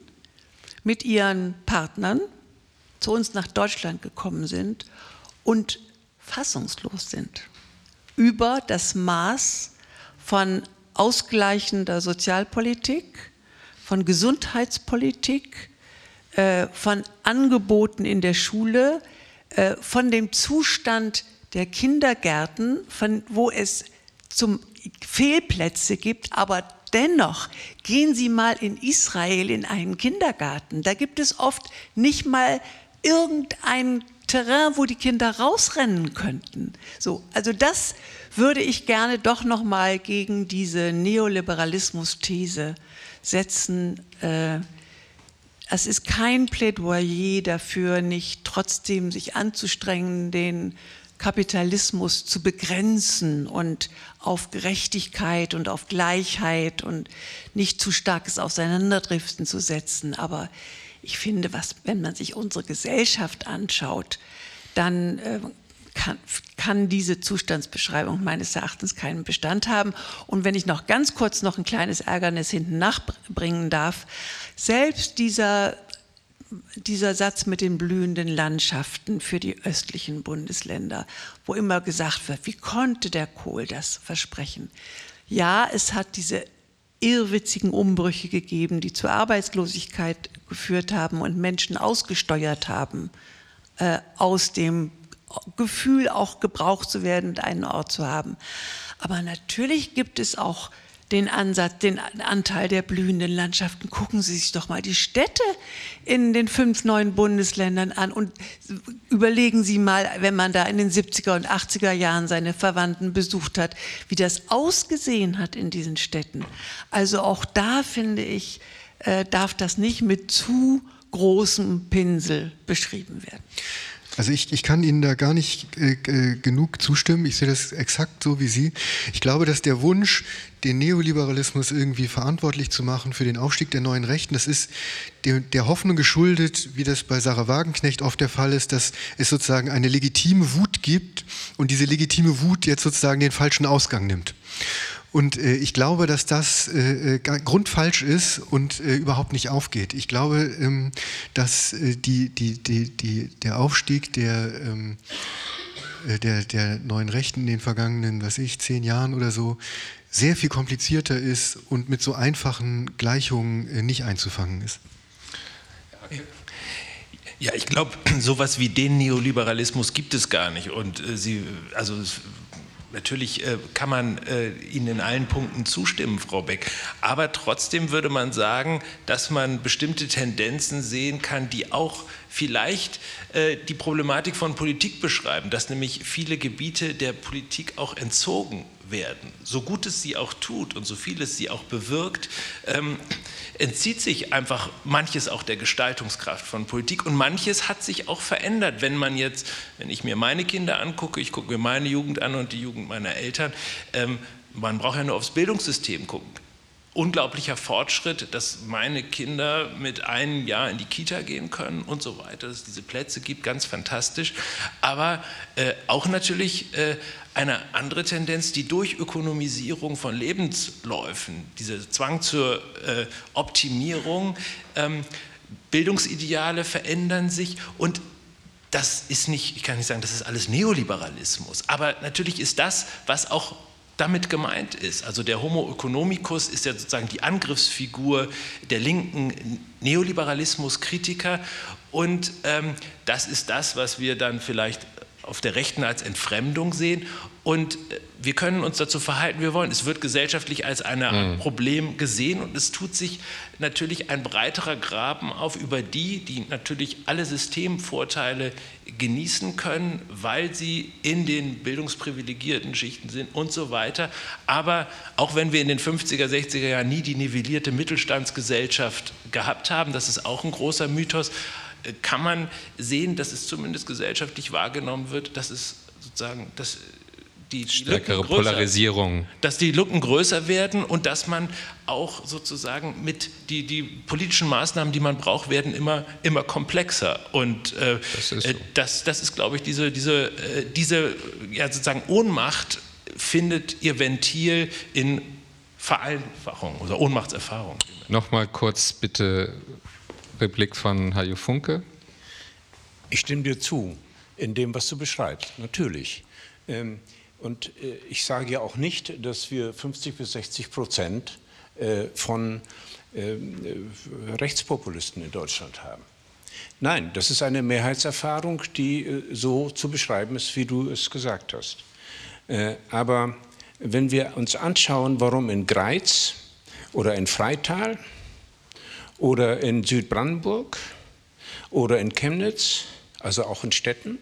mit ihren Partnern zu uns nach Deutschland gekommen sind und fassungslos sind über das Maß von ausgleichender Sozialpolitik, von Gesundheitspolitik, äh, von Angeboten in der Schule, äh, von dem Zustand der Kindergärten, von wo es zum Fehlplätze gibt, aber dennoch gehen Sie mal in Israel in einen Kindergarten. Da gibt es oft nicht mal irgendein Terrain, wo die Kinder rausrennen könnten. So, also das würde ich gerne doch noch mal gegen diese Neoliberalismus-These setzen. Äh, es ist kein Plädoyer dafür, nicht trotzdem sich anzustrengen, den Kapitalismus zu begrenzen und auf Gerechtigkeit und auf Gleichheit und nicht zu starkes Auseinanderdriften zu setzen. Aber ich finde, was, wenn man sich unsere Gesellschaft anschaut, dann äh, kann, kann, diese Zustandsbeschreibung meines Erachtens keinen Bestand haben. Und wenn ich noch ganz kurz noch ein kleines Ärgernis hinten nachbringen darf, selbst dieser, dieser Satz mit den blühenden Landschaften für die östlichen Bundesländer, wo immer gesagt wird, wie konnte der Kohl das versprechen? Ja, es hat diese irrwitzigen Umbrüche gegeben, die zur Arbeitslosigkeit geführt haben und Menschen ausgesteuert haben äh, aus dem Gefühl, auch gebraucht zu werden und einen Ort zu haben. Aber natürlich gibt es auch den Ansatz, den Anteil der blühenden Landschaften. Gucken Sie sich doch mal die Städte in den fünf neuen Bundesländern an und überlegen Sie mal, wenn man da in den 70er und 80er Jahren seine Verwandten besucht hat, wie das ausgesehen hat in diesen Städten. Also auch da finde ich, äh, darf das nicht mit zu großem Pinsel beschrieben werden. Also ich, ich kann Ihnen da gar nicht äh, äh, genug zustimmen. Ich sehe das exakt so wie Sie. Ich glaube, dass der Wunsch, den Neoliberalismus irgendwie verantwortlich zu machen für den Aufstieg der neuen Rechten, das ist der, der Hoffnung geschuldet, wie das bei Sarah Wagenknecht oft der Fall ist, dass es sozusagen eine legitime Wut gibt und diese legitime Wut jetzt sozusagen den falschen Ausgang nimmt. Und äh, ich glaube, dass das äh, äh grundfalsch ist und äh, überhaupt nicht aufgeht. Ich glaube, ähm, dass äh, die, die, die, die, der Aufstieg der, ähm, äh, der, der neuen Rechten in den vergangenen, was ich, zehn Jahren oder so, sehr viel komplizierter ist und mit so einfachen Gleichungen nicht einzufangen ist. Ja, ich glaube, sowas wie den Neoliberalismus gibt es gar nicht. Und Sie, also Natürlich äh, kann man äh, Ihnen in allen Punkten zustimmen, Frau Beck. Aber trotzdem würde man sagen, dass man bestimmte Tendenzen sehen kann, die auch vielleicht äh, die Problematik von Politik beschreiben, dass nämlich viele Gebiete der Politik auch entzogen werden. So gut es sie auch tut und so viel es sie auch bewirkt, ähm, entzieht sich einfach manches auch der Gestaltungskraft von Politik und manches hat sich auch verändert. Wenn man jetzt, wenn ich mir meine Kinder angucke, ich gucke mir meine Jugend an und die Jugend meiner Eltern, ähm, man braucht ja nur aufs Bildungssystem gucken unglaublicher Fortschritt, dass meine Kinder mit einem Jahr in die Kita gehen können und so weiter, dass es diese Plätze gibt, ganz fantastisch. Aber äh, auch natürlich äh, eine andere Tendenz, die Durchökonomisierung von Lebensläufen, dieser Zwang zur äh, Optimierung, ähm, Bildungsideale verändern sich und das ist nicht, ich kann nicht sagen, das ist alles Neoliberalismus, aber natürlich ist das, was auch damit gemeint ist. Also der Homo economicus ist ja sozusagen die Angriffsfigur der linken Neoliberalismus-Kritiker und ähm, das ist das, was wir dann vielleicht auf der Rechten als Entfremdung sehen. Und äh, wir können uns dazu verhalten, wie wir wollen. Es wird gesellschaftlich als ein mhm. Problem gesehen und es tut sich natürlich ein breiterer Graben auf über die, die natürlich alle Systemvorteile genießen können, weil sie in den bildungsprivilegierten Schichten sind und so weiter. Aber auch wenn wir in den 50er, 60er Jahren nie die nivellierte Mittelstandsgesellschaft gehabt haben, das ist auch ein großer Mythos, kann man sehen, dass es zumindest gesellschaftlich wahrgenommen wird, dass es sozusagen, dass die stärkere größer, Polarisierung, dass die Lücken größer werden und dass man auch sozusagen mit die, die politischen Maßnahmen, die man braucht, werden immer, immer komplexer. Und äh, das, ist so. das, das ist, glaube ich, diese, diese, äh, diese ja, sozusagen Ohnmacht findet ihr Ventil in Vereinfachung oder Ohnmachtserfahrung. Nochmal kurz bitte Replik von Hajo Funke. Ich stimme dir zu in dem, was du beschreibst, natürlich. Ähm, und äh, ich sage ja auch nicht, dass wir 50 bis 60 Prozent äh, von ähm, äh, Rechtspopulisten in Deutschland haben. Nein, das ist eine Mehrheitserfahrung, die so zu beschreiben ist, wie du es gesagt hast. Aber wenn wir uns anschauen, warum in Greiz oder in Freital oder in Südbrandenburg oder in Chemnitz, also auch in Städten,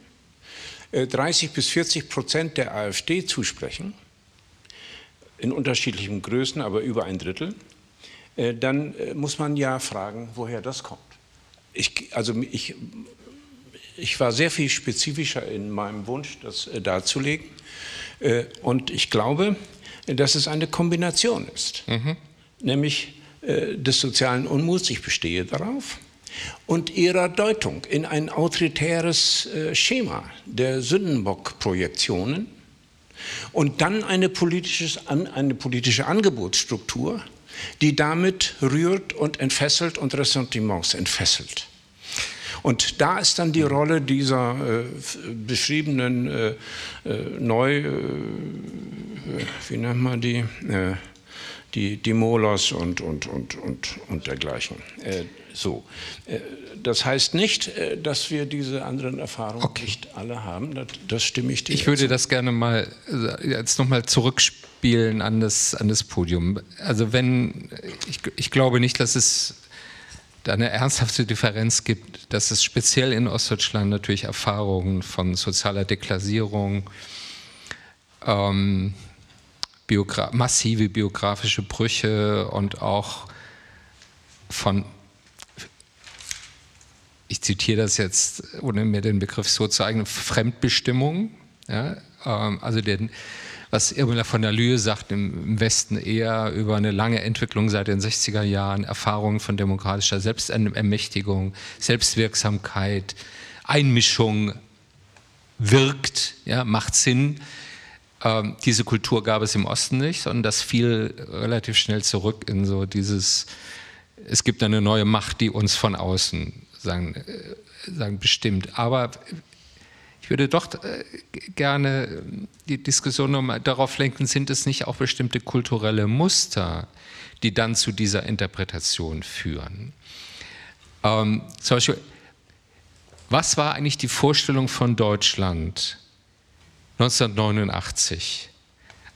30 äh, bis 40 Prozent der AfD zusprechen, in unterschiedlichen Größen, aber über ein Drittel, äh, dann äh, muss man ja fragen, woher das kommt. Ich, also ich, ich war sehr viel spezifischer in meinem Wunsch, das darzulegen. Und ich glaube, dass es eine Kombination ist, mhm. nämlich des sozialen Unmuts, ich bestehe darauf, und ihrer Deutung in ein autoritäres äh, Schema der Sündenbock-Projektionen. Und dann eine, eine politische Angebotsstruktur, die damit rührt und entfesselt und Ressentiments entfesselt. Und da ist dann die Rolle dieser äh, beschriebenen äh, äh, neu, äh, wie nennt man die, äh, die, die Molos und, und, und, und, und dergleichen. Äh, so. Äh, das heißt nicht, äh, dass wir diese anderen Erfahrungen okay. nicht alle haben. Das, das stimme ich dir. Ich würde zu. das gerne mal äh, jetzt nochmal zurückspielen an das, an das Podium. Also wenn, ich, ich glaube nicht, dass es da eine ernsthafte Differenz gibt, dass es speziell in Ostdeutschland natürlich Erfahrungen von sozialer Deklassierung, ähm, biogra massive biografische Brüche und auch von ich zitiere das jetzt, ohne mir den Begriff so zu eignen, Fremdbestimmung. Ja, ähm, also den, was Irmela von der Lühe sagt, im Westen eher über eine lange Entwicklung seit den 60er Jahren, Erfahrungen von demokratischer Selbstermächtigung, Selbstwirksamkeit, Einmischung wirkt, ja, macht Sinn. Ähm, diese Kultur gab es im Osten nicht, sondern das fiel relativ schnell zurück in so dieses, es gibt eine neue Macht, die uns von außen sagen, äh, sagen bestimmt. Aber ich würde doch äh, gerne die Diskussion nochmal darauf lenken, sind es nicht auch bestimmte kulturelle Muster, die dann zu dieser Interpretation führen? Ähm, zum Beispiel, was war eigentlich die Vorstellung von Deutschland 1989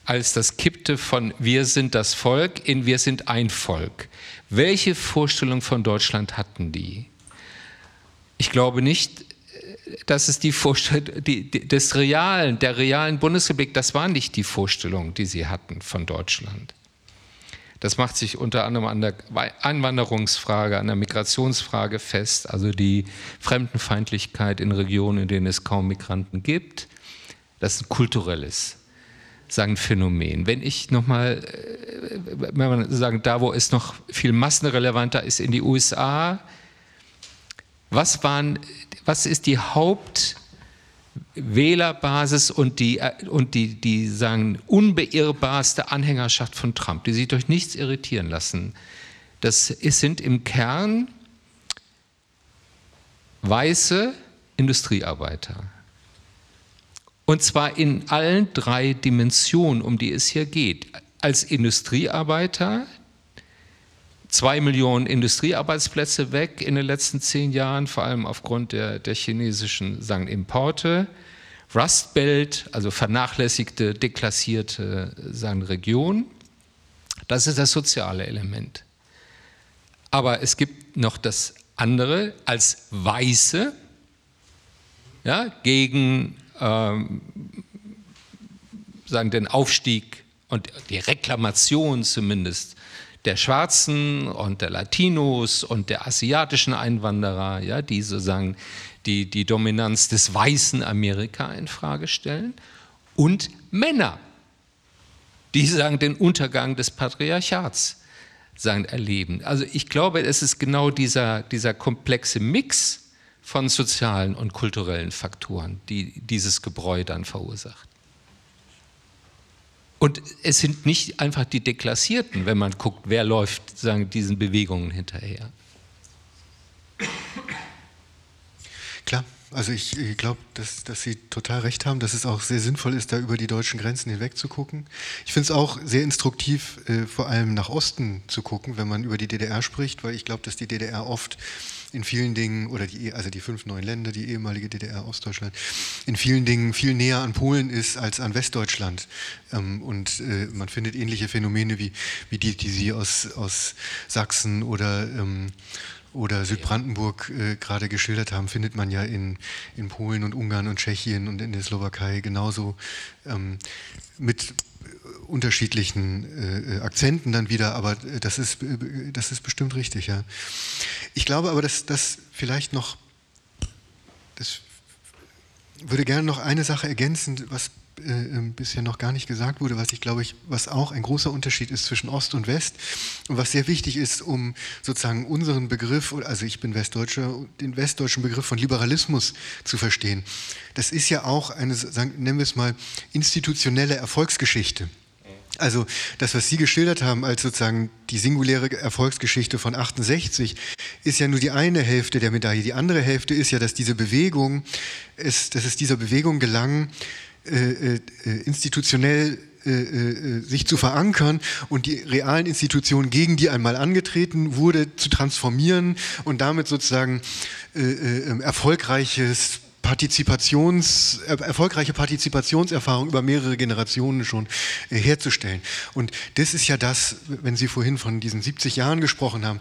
als das kippte von wir sind das Volk in wir sind ein Volk. Welche Vorstellung von Deutschland hatten die? Ich glaube nicht, dass es die Vorstellung die, des realen, der realen Bundesrepublik, das war nicht die Vorstellung, die sie hatten von Deutschland. Das macht sich unter anderem an der Einwanderungsfrage, an der Migrationsfrage fest, also die Fremdenfeindlichkeit in Regionen, in denen es kaum Migranten gibt. Das ist ein kulturelles sagen Phänomen. Wenn ich nochmal, äh, wenn man sagen, da wo es noch viel massenrelevanter ist, in die USA, was waren, was ist die Hauptwählerbasis und die, äh, und die, die sagen, unbeirrbarste Anhängerschaft von Trump, die sich durch nichts irritieren lassen? Das sind im Kern weiße Industriearbeiter. Und zwar in allen drei Dimensionen, um die es hier geht. Als Industriearbeiter, zwei Millionen Industriearbeitsplätze weg in den letzten zehn Jahren, vor allem aufgrund der, der chinesischen sagen, Importe. Rust Belt, also vernachlässigte, deklassierte sagen, Region. Das ist das soziale Element. Aber es gibt noch das andere als Weiße, ja, gegen ähm, sagen, den Aufstieg und die Reklamation zumindest der Schwarzen und der Latinos und der asiatischen Einwanderer, ja, die sozusagen die, die Dominanz des weißen Amerika in Frage stellen, und Männer, die sagen den Untergang des Patriarchats sagen, erleben. Also ich glaube, es ist genau dieser, dieser komplexe Mix von sozialen und kulturellen Faktoren, die dieses Gebräu dann verursacht. Und es sind nicht einfach die Deklassierten, wenn man guckt, wer läuft sagen, diesen Bewegungen hinterher. Klar, also ich, ich glaube, dass, dass Sie total recht haben, dass es auch sehr sinnvoll ist, da über die deutschen Grenzen hinweg zu gucken. Ich finde es auch sehr instruktiv, äh, vor allem nach Osten zu gucken, wenn man über die DDR spricht, weil ich glaube, dass die DDR oft in vielen Dingen, oder die, also die fünf neuen Länder, die ehemalige DDR, Ostdeutschland, in vielen Dingen viel näher an Polen ist als an Westdeutschland. Ähm, und äh, man findet ähnliche Phänomene wie, wie die, die Sie aus, aus Sachsen oder ähm, oder Südbrandenburg äh, gerade geschildert haben, findet man ja in, in Polen und Ungarn und Tschechien und in der Slowakei genauso ähm, mit unterschiedlichen äh, Akzenten dann wieder, aber äh, das ist, äh, das ist bestimmt richtig, ja. Ich glaube aber, dass das vielleicht noch, das würde gerne noch eine Sache ergänzen, was äh, ähm, bisher noch gar nicht gesagt wurde, was ich glaube ich, was auch ein großer Unterschied ist zwischen Ost und West und was sehr wichtig ist, um sozusagen unseren Begriff, also ich bin Westdeutscher, den westdeutschen Begriff von Liberalismus zu verstehen. Das ist ja auch eine, sagen, nennen wir es mal, institutionelle Erfolgsgeschichte. Also das, was Sie geschildert haben als sozusagen die singuläre Erfolgsgeschichte von 68, ist ja nur die eine Hälfte der Medaille. Die andere Hälfte ist ja, dass diese Bewegung, ist, dass es dieser Bewegung gelang, äh, äh, institutionell äh, äh, sich zu verankern und die realen Institutionen, gegen die einmal angetreten wurde, zu transformieren und damit sozusagen äh, erfolgreiches Partizipations, erfolgreiche Partizipationserfahrung über mehrere Generationen schon äh, herzustellen. Und das ist ja das, wenn Sie vorhin von diesen 70 Jahren gesprochen haben,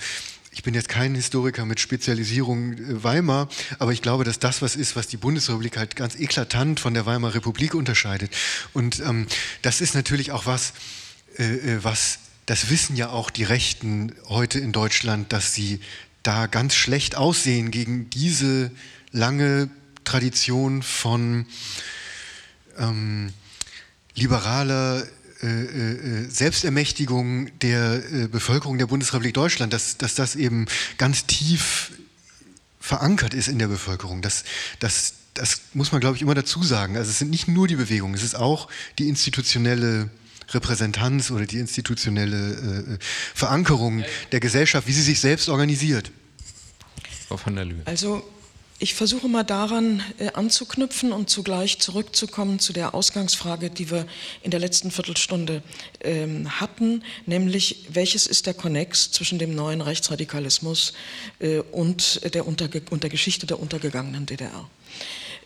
ich bin jetzt kein Historiker mit Spezialisierung äh, Weimar, aber ich glaube, dass das was ist, was die Bundesrepublik halt ganz eklatant von der Weimarer Republik unterscheidet. Und ähm, das ist natürlich auch was, äh, äh was, das wissen ja auch die Rechten heute in Deutschland, dass sie da ganz schlecht aussehen gegen diese lange Tradition von ähm, liberaler äh, äh, Selbstermächtigung der äh, Bevölkerung der Bundesrepublik Deutschland, dass, dass das eben ganz tief verankert ist in der Bevölkerung. Das, das, das muss man, glaube ich, immer dazu sagen. Also es sind nicht nur die Bewegungen, es ist auch die institutionelle Repräsentanz oder die institutionelle äh, Verankerung der Gesellschaft, wie sie sich selbst organisiert. Frau von der Lühe. Also ich versuche mal daran äh, anzuknüpfen und zugleich zurückzukommen zu der Ausgangsfrage, die wir in der letzten Viertelstunde ähm, hatten, nämlich welches ist der Konnex zwischen dem neuen Rechtsradikalismus äh, und der, und der Geschichte der untergegangenen DDR.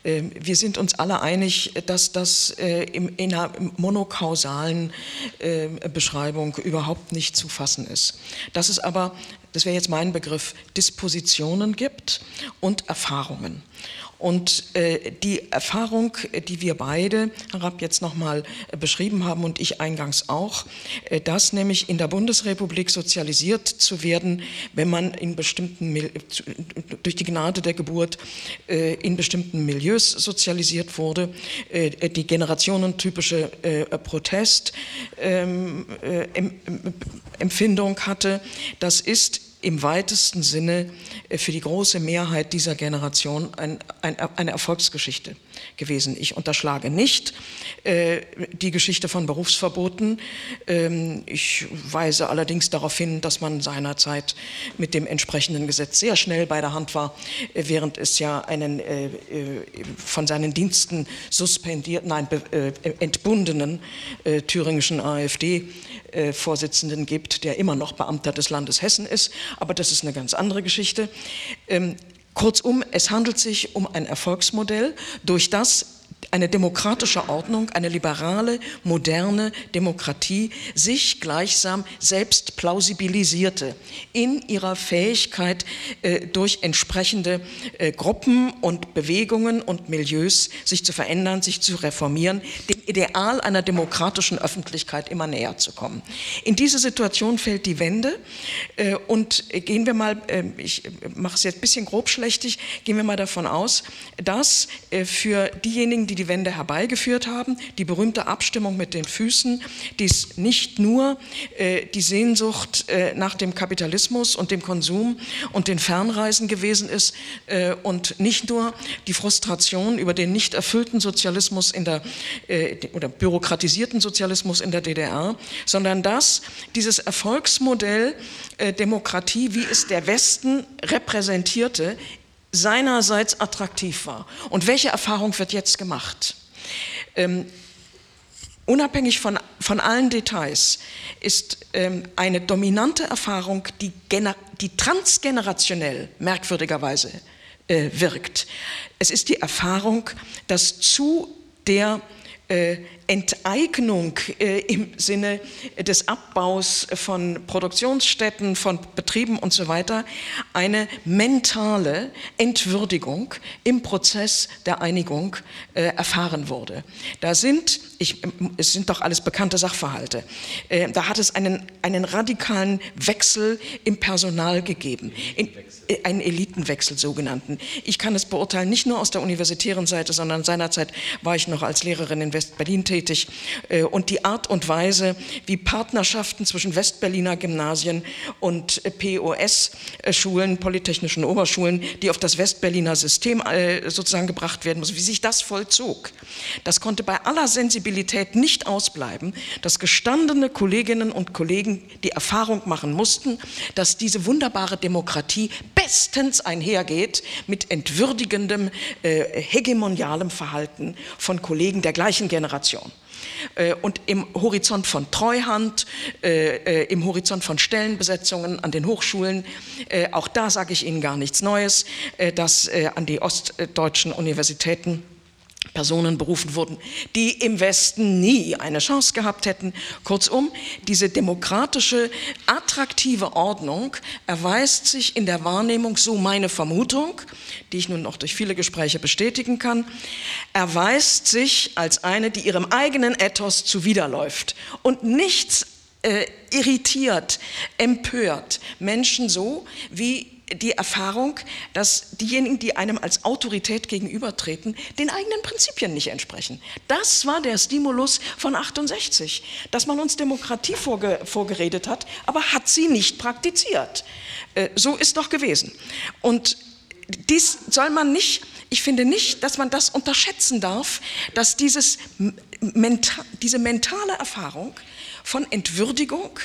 Ähm, wir sind uns alle einig, dass das äh, in einer monokausalen äh, Beschreibung überhaupt nicht zu fassen ist. Dass es aber, das wäre jetzt mein Begriff, Dispositionen gibt und Erfahrungen. Und äh, die Erfahrung, die wir beide, Herr Rapp, jetzt nochmal äh, beschrieben haben und ich eingangs auch, äh, dass nämlich in der Bundesrepublik sozialisiert zu werden, wenn man in bestimmten, durch die Gnade der Geburt äh, in bestimmten Milieus sozialisiert wurde, äh, die generationentypische äh, Protestempfindung ähm, hatte, das ist im weitesten Sinne äh, für die große Mehrheit dieser Generation ein, ein, eine Erfolgsgeschichte gewesen. Ich unterschlage nicht äh, die Geschichte von Berufsverboten. Ähm, ich weise allerdings darauf hin, dass man seinerzeit mit dem entsprechenden Gesetz sehr schnell bei der Hand war, äh, während es ja einen äh, äh von seinen Diensten suspendierten, nein, äh, entbundenen thüringischen äh, Vorsitzenden gibt, der immer noch Beamter des Landes Hessen ist, aber das ist eine ganz andere Geschichte. Ähm, kurzum, es handelt sich um ein Erfolgsmodell, durch das eine demokratische Ordnung, eine liberale, moderne Demokratie sich gleichsam selbst plausibilisierte in ihrer Fähigkeit, äh, durch entsprechende äh, Gruppen und Bewegungen und Milieus sich zu verändern, sich zu reformieren, dem Ideal einer demokratischen Öffentlichkeit immer näher zu kommen. In diese Situation fällt die Wende äh, und gehen wir mal, ich mache es jetzt ein bisschen grobschlächtig, gehen wir mal davon aus, dass für diejenigen, die die die Wende herbeigeführt haben, die berühmte Abstimmung mit den Füßen, dies nicht nur äh, die Sehnsucht äh, nach dem Kapitalismus und dem Konsum und den Fernreisen gewesen ist äh, und nicht nur die Frustration über den nicht erfüllten Sozialismus in der äh, oder bürokratisierten Sozialismus in der DDR, sondern dass dieses Erfolgsmodell äh, Demokratie, wie es der Westen repräsentierte, seinerseits attraktiv war. Und welche Erfahrung wird jetzt gemacht? Ähm, unabhängig von, von allen Details ist ähm, eine dominante Erfahrung, die, die transgenerationell merkwürdigerweise äh, wirkt. Es ist die Erfahrung, dass zu der äh, Enteignung äh, im Sinne des Abbaus von Produktionsstätten, von Betrieben und so weiter, eine mentale Entwürdigung im Prozess der Einigung äh, erfahren wurde. Da sind, ich, es sind doch alles bekannte Sachverhalte, äh, da hat es einen, einen radikalen Wechsel im Personal gegeben, in, äh, einen Elitenwechsel sogenannten. Ich kann es beurteilen, nicht nur aus der universitären Seite, sondern seinerzeit war ich noch als Lehrerin in West-Berlin tätig äh, und die Art und Weise, wie Partnerschaften zwischen Westberliner Gymnasien und äh, POS-Schulen, polytechnischen Oberschulen, die auf das Westberliner System äh, sozusagen gebracht werden müssen, wie sich das vollzog. Das konnte bei aller Sensibilität nicht ausbleiben, dass gestandene Kolleginnen und Kollegen die Erfahrung machen mussten, dass diese wunderbare Demokratie bestens einhergeht mit entwürdigendem, hegemonialem Verhalten von Kollegen der gleichen Generation. Äh, und im Horizont von Treuhand, äh, äh, im Horizont von Stellenbesetzungen an den Hochschulen, auch da sage ich Ihnen gar nichts Neues, dass an die ostdeutschen Universitäten Personen berufen wurden, die im Westen nie eine Chance gehabt hätten. Kurzum, diese demokratische, attraktive Ordnung erweist sich in der Wahrnehmung, so meine Vermutung, die ich nun noch durch viele Gespräche bestätigen kann, erweist sich als eine, die ihrem eigenen Ethos zuwiderläuft und nichts äh, irritiert, empört Menschen so wie die Erfahrung, dass diejenigen, die einem als Autorität gegenübertreten, den eigenen Prinzipien nicht entsprechen. Das war der Stimulus von 68, dass man uns Demokratie vorge vorgeredet hat, aber hat sie nicht praktiziert. Äh, so ist doch gewesen. Und dies soll man nicht, ich finde nicht, dass man das unterschätzen darf, dass dieses, diese mentale Erfahrung von Entwürdigung,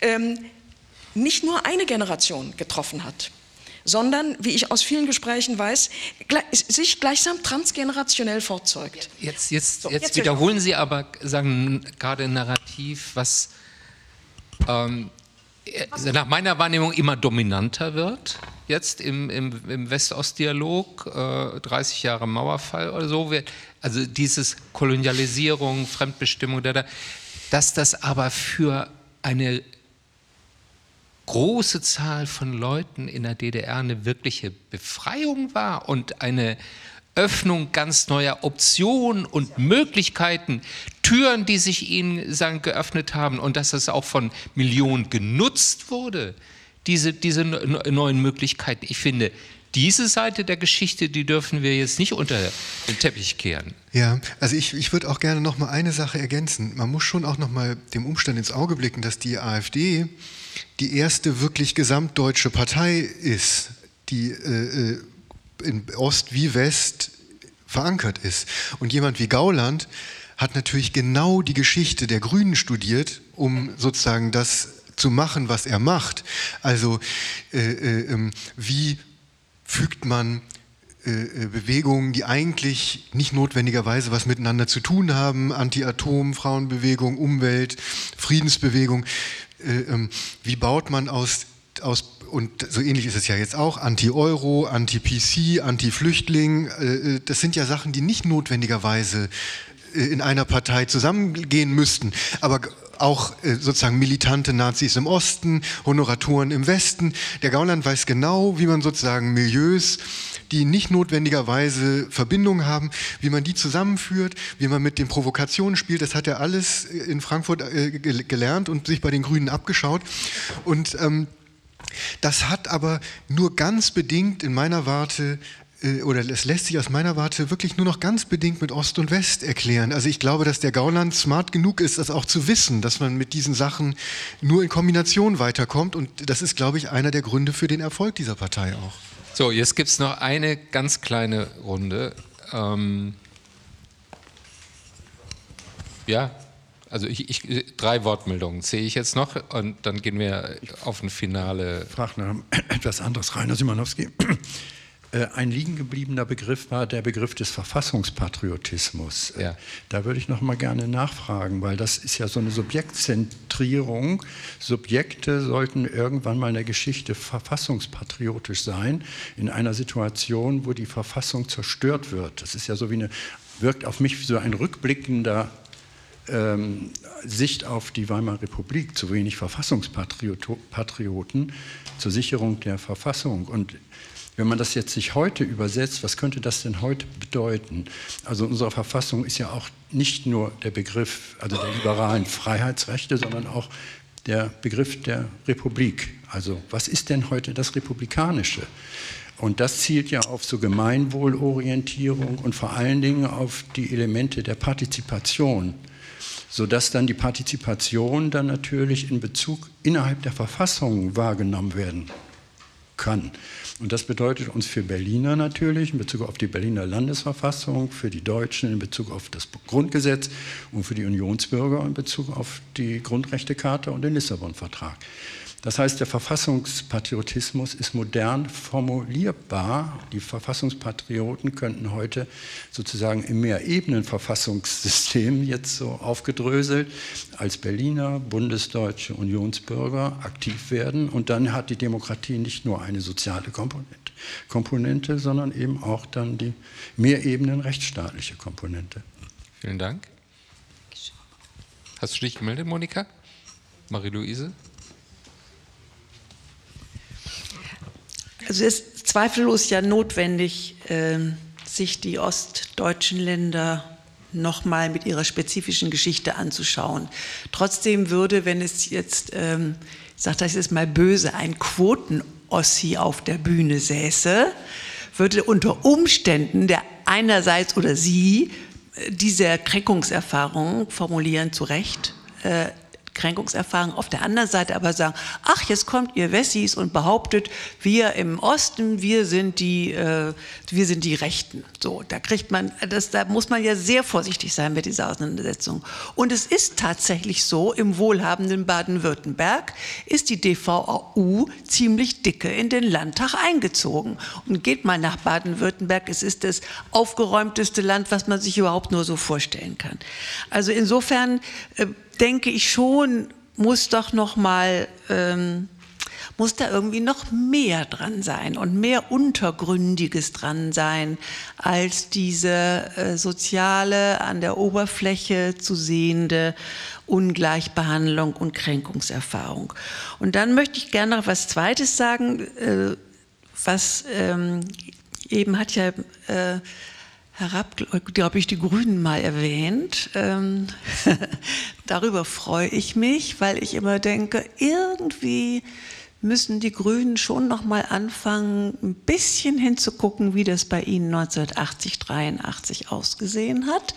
ähm, nicht nur eine Generation getroffen hat, sondern, wie ich aus vielen Gesprächen weiß, sich gleichsam transgenerationell fortzeugt. Jetzt, jetzt, so, jetzt, jetzt wiederholen Sie aber, sagen gerade Narrativ, was ähm, nach meiner Wahrnehmung immer dominanter wird jetzt im, im, im West-Ost-Dialog, äh, 30 Jahre Mauerfall oder so, wird, also dieses Kolonialisierung, Fremdbestimmung, da, da, dass das aber für eine große Zahl von Leuten in der DDR eine wirkliche Befreiung war und eine Öffnung ganz neuer Optionen und Möglichkeiten, Türen, die sich ihnen sagen, geöffnet haben und dass es auch von Millionen genutzt wurde, diese, diese neuen Möglichkeiten. Ich finde, diese Seite der Geschichte, die dürfen wir jetzt nicht unter den Teppich kehren. Ja, also ich, ich würde auch gerne noch mal eine Sache ergänzen. Man muss schon auch noch mal dem Umstand ins Auge blicken, dass die AfD die erste wirklich gesamtdeutsche Partei ist, die äh, äh in Ost wie West verankert ist. Und jemand wie Gauland hat natürlich genau die Geschichte der Grünen studiert, um sozusagen das zu machen, was er macht. Also äh, äh, ähm, wie fügt man äh, äh, Bewegungen, die eigentlich nicht notwendigerweise was miteinander zu tun haben, Anti-Atom, Frauenbewegung, Umwelt, Friedensbewegung, wie baut man aus, aus und so ähnlich ist es ja jetzt auch, Anti-Euro, Anti-PC, Anti-Flüchtling, das sind ja Sachen, die nicht notwendigerweise in einer Partei zusammengehen müssten, aber auch äh, sozusagen militante Nazis im Osten, Honoratoren im Westen. Der Gauland weiß genau, wie man sozusagen Milieus, die nicht notwendigerweise Verbindungen haben, wie man die zusammenführt, wie man mit den Provokationen spielt. Das hat er alles in Frankfurt äh, gelernt und sich bei den Grünen abgeschaut. Und ähm, das hat aber nur ganz bedingt in meiner Warte äh, oder es lässt sich aus meiner Warte wirklich nur noch ganz bedingt mit Ost und West erklären. Also ich glaube, dass der Gauland smart genug ist, das auch zu wissen, dass man mit diesen Sachen nur in Kombination weiterkommt. Und das ist, glaube ich, einer der Gründe für den Erfolg dieser Partei auch. So, jetzt gibt es noch eine ganz kleine Runde. Ähm ja, also ich, ich, drei Wortmeldungen sehe ich jetzt noch und dann gehen wir auf ein Finale. Ich frage nach etwas anderes, Rainer Simanowski. Äh, ein liegen gebliebener Begriff war der Begriff des Verfassungspatriotismus. Ja. Da würde ich noch mal gerne nachfragen, weil das ist ja so eine Subjektzentrierung. Subjekte sollten irgendwann mal in der Geschichte verfassungspatriotisch sein, in einer Situation, wo die Verfassung zerstört wird. Das ist ja so wie eine, wirkt auf mich wie so ein rückblickender ähm, Sicht auf die Weimarer Republik, zu wenig Verfassungspatrioten zur Sicherung der Verfassung. Und wenn man das jetzt sich heute übersetzt, was könnte das denn heute bedeuten? Also unsere Verfassung ist ja auch nicht nur der Begriff also der liberalen Freiheitsrechte, sondern auch der Begriff der Republik. Also was ist denn heute das Republikanische? Und das zielt ja auf so Gemeinwohlorientierung und vor allen Dingen auf die Elemente der Partizipation, sodass dann die Partizipation dann natürlich in Bezug innerhalb der Verfassung wahrgenommen werden kann. Und das bedeutet uns für Berliner natürlich in Bezug auf die Berliner Landesverfassung, für die Deutschen in Bezug auf das Grundgesetz und für die Unionsbürger in Bezug auf die Grundrechtecharta und den Lissabon-Vertrag. Das heißt, der Verfassungspatriotismus ist modern formulierbar. Die Verfassungspatrioten könnten heute sozusagen im Mehrebenen-Verfassungssystem jetzt so aufgedröselt als Berliner, Bundesdeutsche, Unionsbürger aktiv werden. Und dann hat die Demokratie nicht nur eine soziale Komponente, Komponente sondern eben auch dann die Mehrebenen rechtsstaatliche Komponente. Vielen Dank. Hast du dich gemeldet, Monika? Marie-Louise? Also es ist zweifellos ja notwendig, ähm, sich die ostdeutschen Länder nochmal mit ihrer spezifischen Geschichte anzuschauen. Trotzdem würde, wenn es jetzt, ähm, ich sage das jetzt mal böse, ein Quoten-Ossi auf der Bühne säße, würde unter Umständen der einerseits oder sie äh, diese Kränkungserfahrung formulieren zu Recht, äh, Kränkungserfahrung, auf der anderen Seite aber sagen, ach, jetzt kommt ihr Wessis und behauptet, wir im Osten, wir sind die, äh, wir sind die Rechten. So, da kriegt man, das, da muss man ja sehr vorsichtig sein mit dieser Auseinandersetzung. Und es ist tatsächlich so, im wohlhabenden Baden-Württemberg ist die DVAU ziemlich dicke in den Landtag eingezogen. Und geht mal nach Baden-Württemberg, es ist das aufgeräumteste Land, was man sich überhaupt nur so vorstellen kann. Also insofern äh, denke ich schon, muss doch noch mal ähm, muss da irgendwie noch mehr dran sein und mehr Untergründiges dran sein als diese äh, soziale, an der Oberfläche zu sehende Ungleichbehandlung und Kränkungserfahrung. Und dann möchte ich gerne noch was Zweites sagen, äh, was ähm, eben hat ja äh, herab, glaube ich, die Grünen mal erwähnt. Ähm, darüber freue ich mich, weil ich immer denke, irgendwie müssen die Grünen schon noch mal anfangen, ein bisschen hinzugucken, wie das bei ihnen 1980, 83 ausgesehen hat.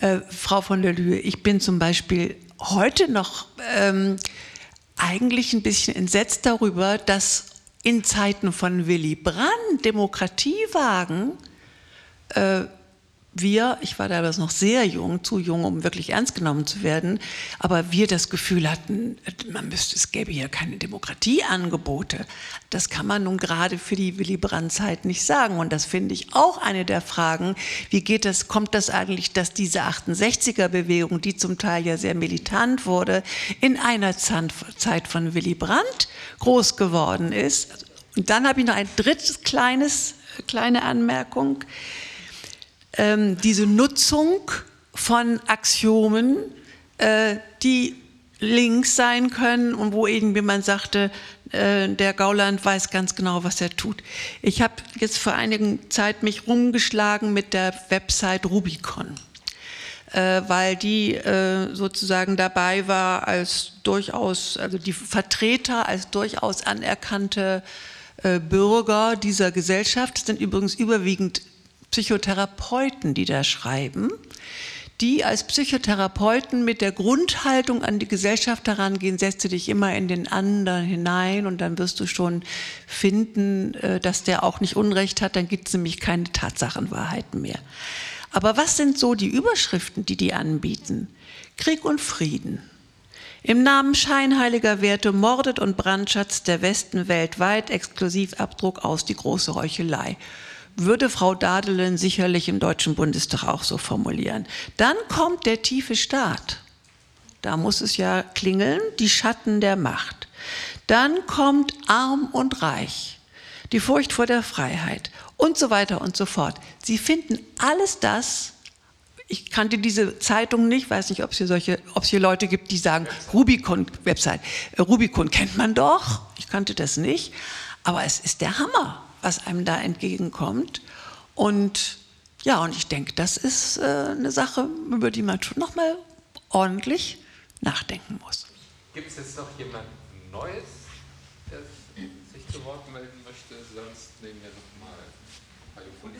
Äh, Frau von der Lühe, ich bin zum Beispiel heute noch ähm, eigentlich ein bisschen entsetzt darüber, dass in Zeiten von Willy Brandt Demokratiewagen äh, wir, ich war damals noch sehr jung, zu jung, um wirklich ernst genommen zu werden, aber wir das Gefühl hatten, man müsste, es gäbe hier keine Demokratieangebote. Das kann man nun gerade für die Willy Brandt-Zeit nicht sagen. Und das finde ich auch eine der Fragen, wie geht das, kommt das eigentlich, dass diese 68er-Bewegung, die zum Teil ja sehr militant wurde, in einer Zeit von Willy Brandt groß geworden ist. Und dann habe ich noch ein drittes kleines, kleine Anmerkung ähm, diese Nutzung von Axiomen, äh, die links sein können und wo irgendjemand sagte, äh, der Gauland weiß ganz genau, was er tut. Ich habe jetzt vor einigen Zeit mich rumgeschlagen mit der Website Rubicon, äh, weil die äh, sozusagen dabei war als durchaus, also die Vertreter als durchaus anerkannte äh, Bürger dieser Gesellschaft sind übrigens überwiegend Psychotherapeuten, die da schreiben, die als Psychotherapeuten mit der Grundhaltung an die Gesellschaft herangehen, setze dich immer in den anderen hinein und dann wirst du schon finden, äh, dass der auch nicht Unrecht hat, dann gibt es nämlich keine Tatsachenwahrheiten mehr. Aber was sind so die Überschriften, die die anbieten? Krieg und Frieden. Im Namen scheinheiliger Werte mordet und brandschatzt der Westen weltweit Exklusivabdruck aus die große Heuchelei würde Frau Dadelen sicherlich im Deutschen Bundestag auch so formulieren. Dann kommt der tiefe Staat. Da muss es ja klingeln, die Schatten der Macht. Dann kommt arm und reich, die Furcht vor der Freiheit und so weiter und so fort. Sie finden alles das, ich kannte diese Zeitung nicht, weiß nicht, ob es hier solche, ob es hier Leute gibt, die sagen, Rubicon, Website, äh, Rubicon kennt man doch, ich kannte das nicht, aber es ist der Hammer was einem da entgegenkommt. Und ja, und ich denke, das ist äh, eine Sache, über die man schon nochmal ordentlich nachdenken muss. Gibt es jetzt noch jemand Neues, der sich zu Wort melden möchte? Sonst nehmen wir noch mal Hajo von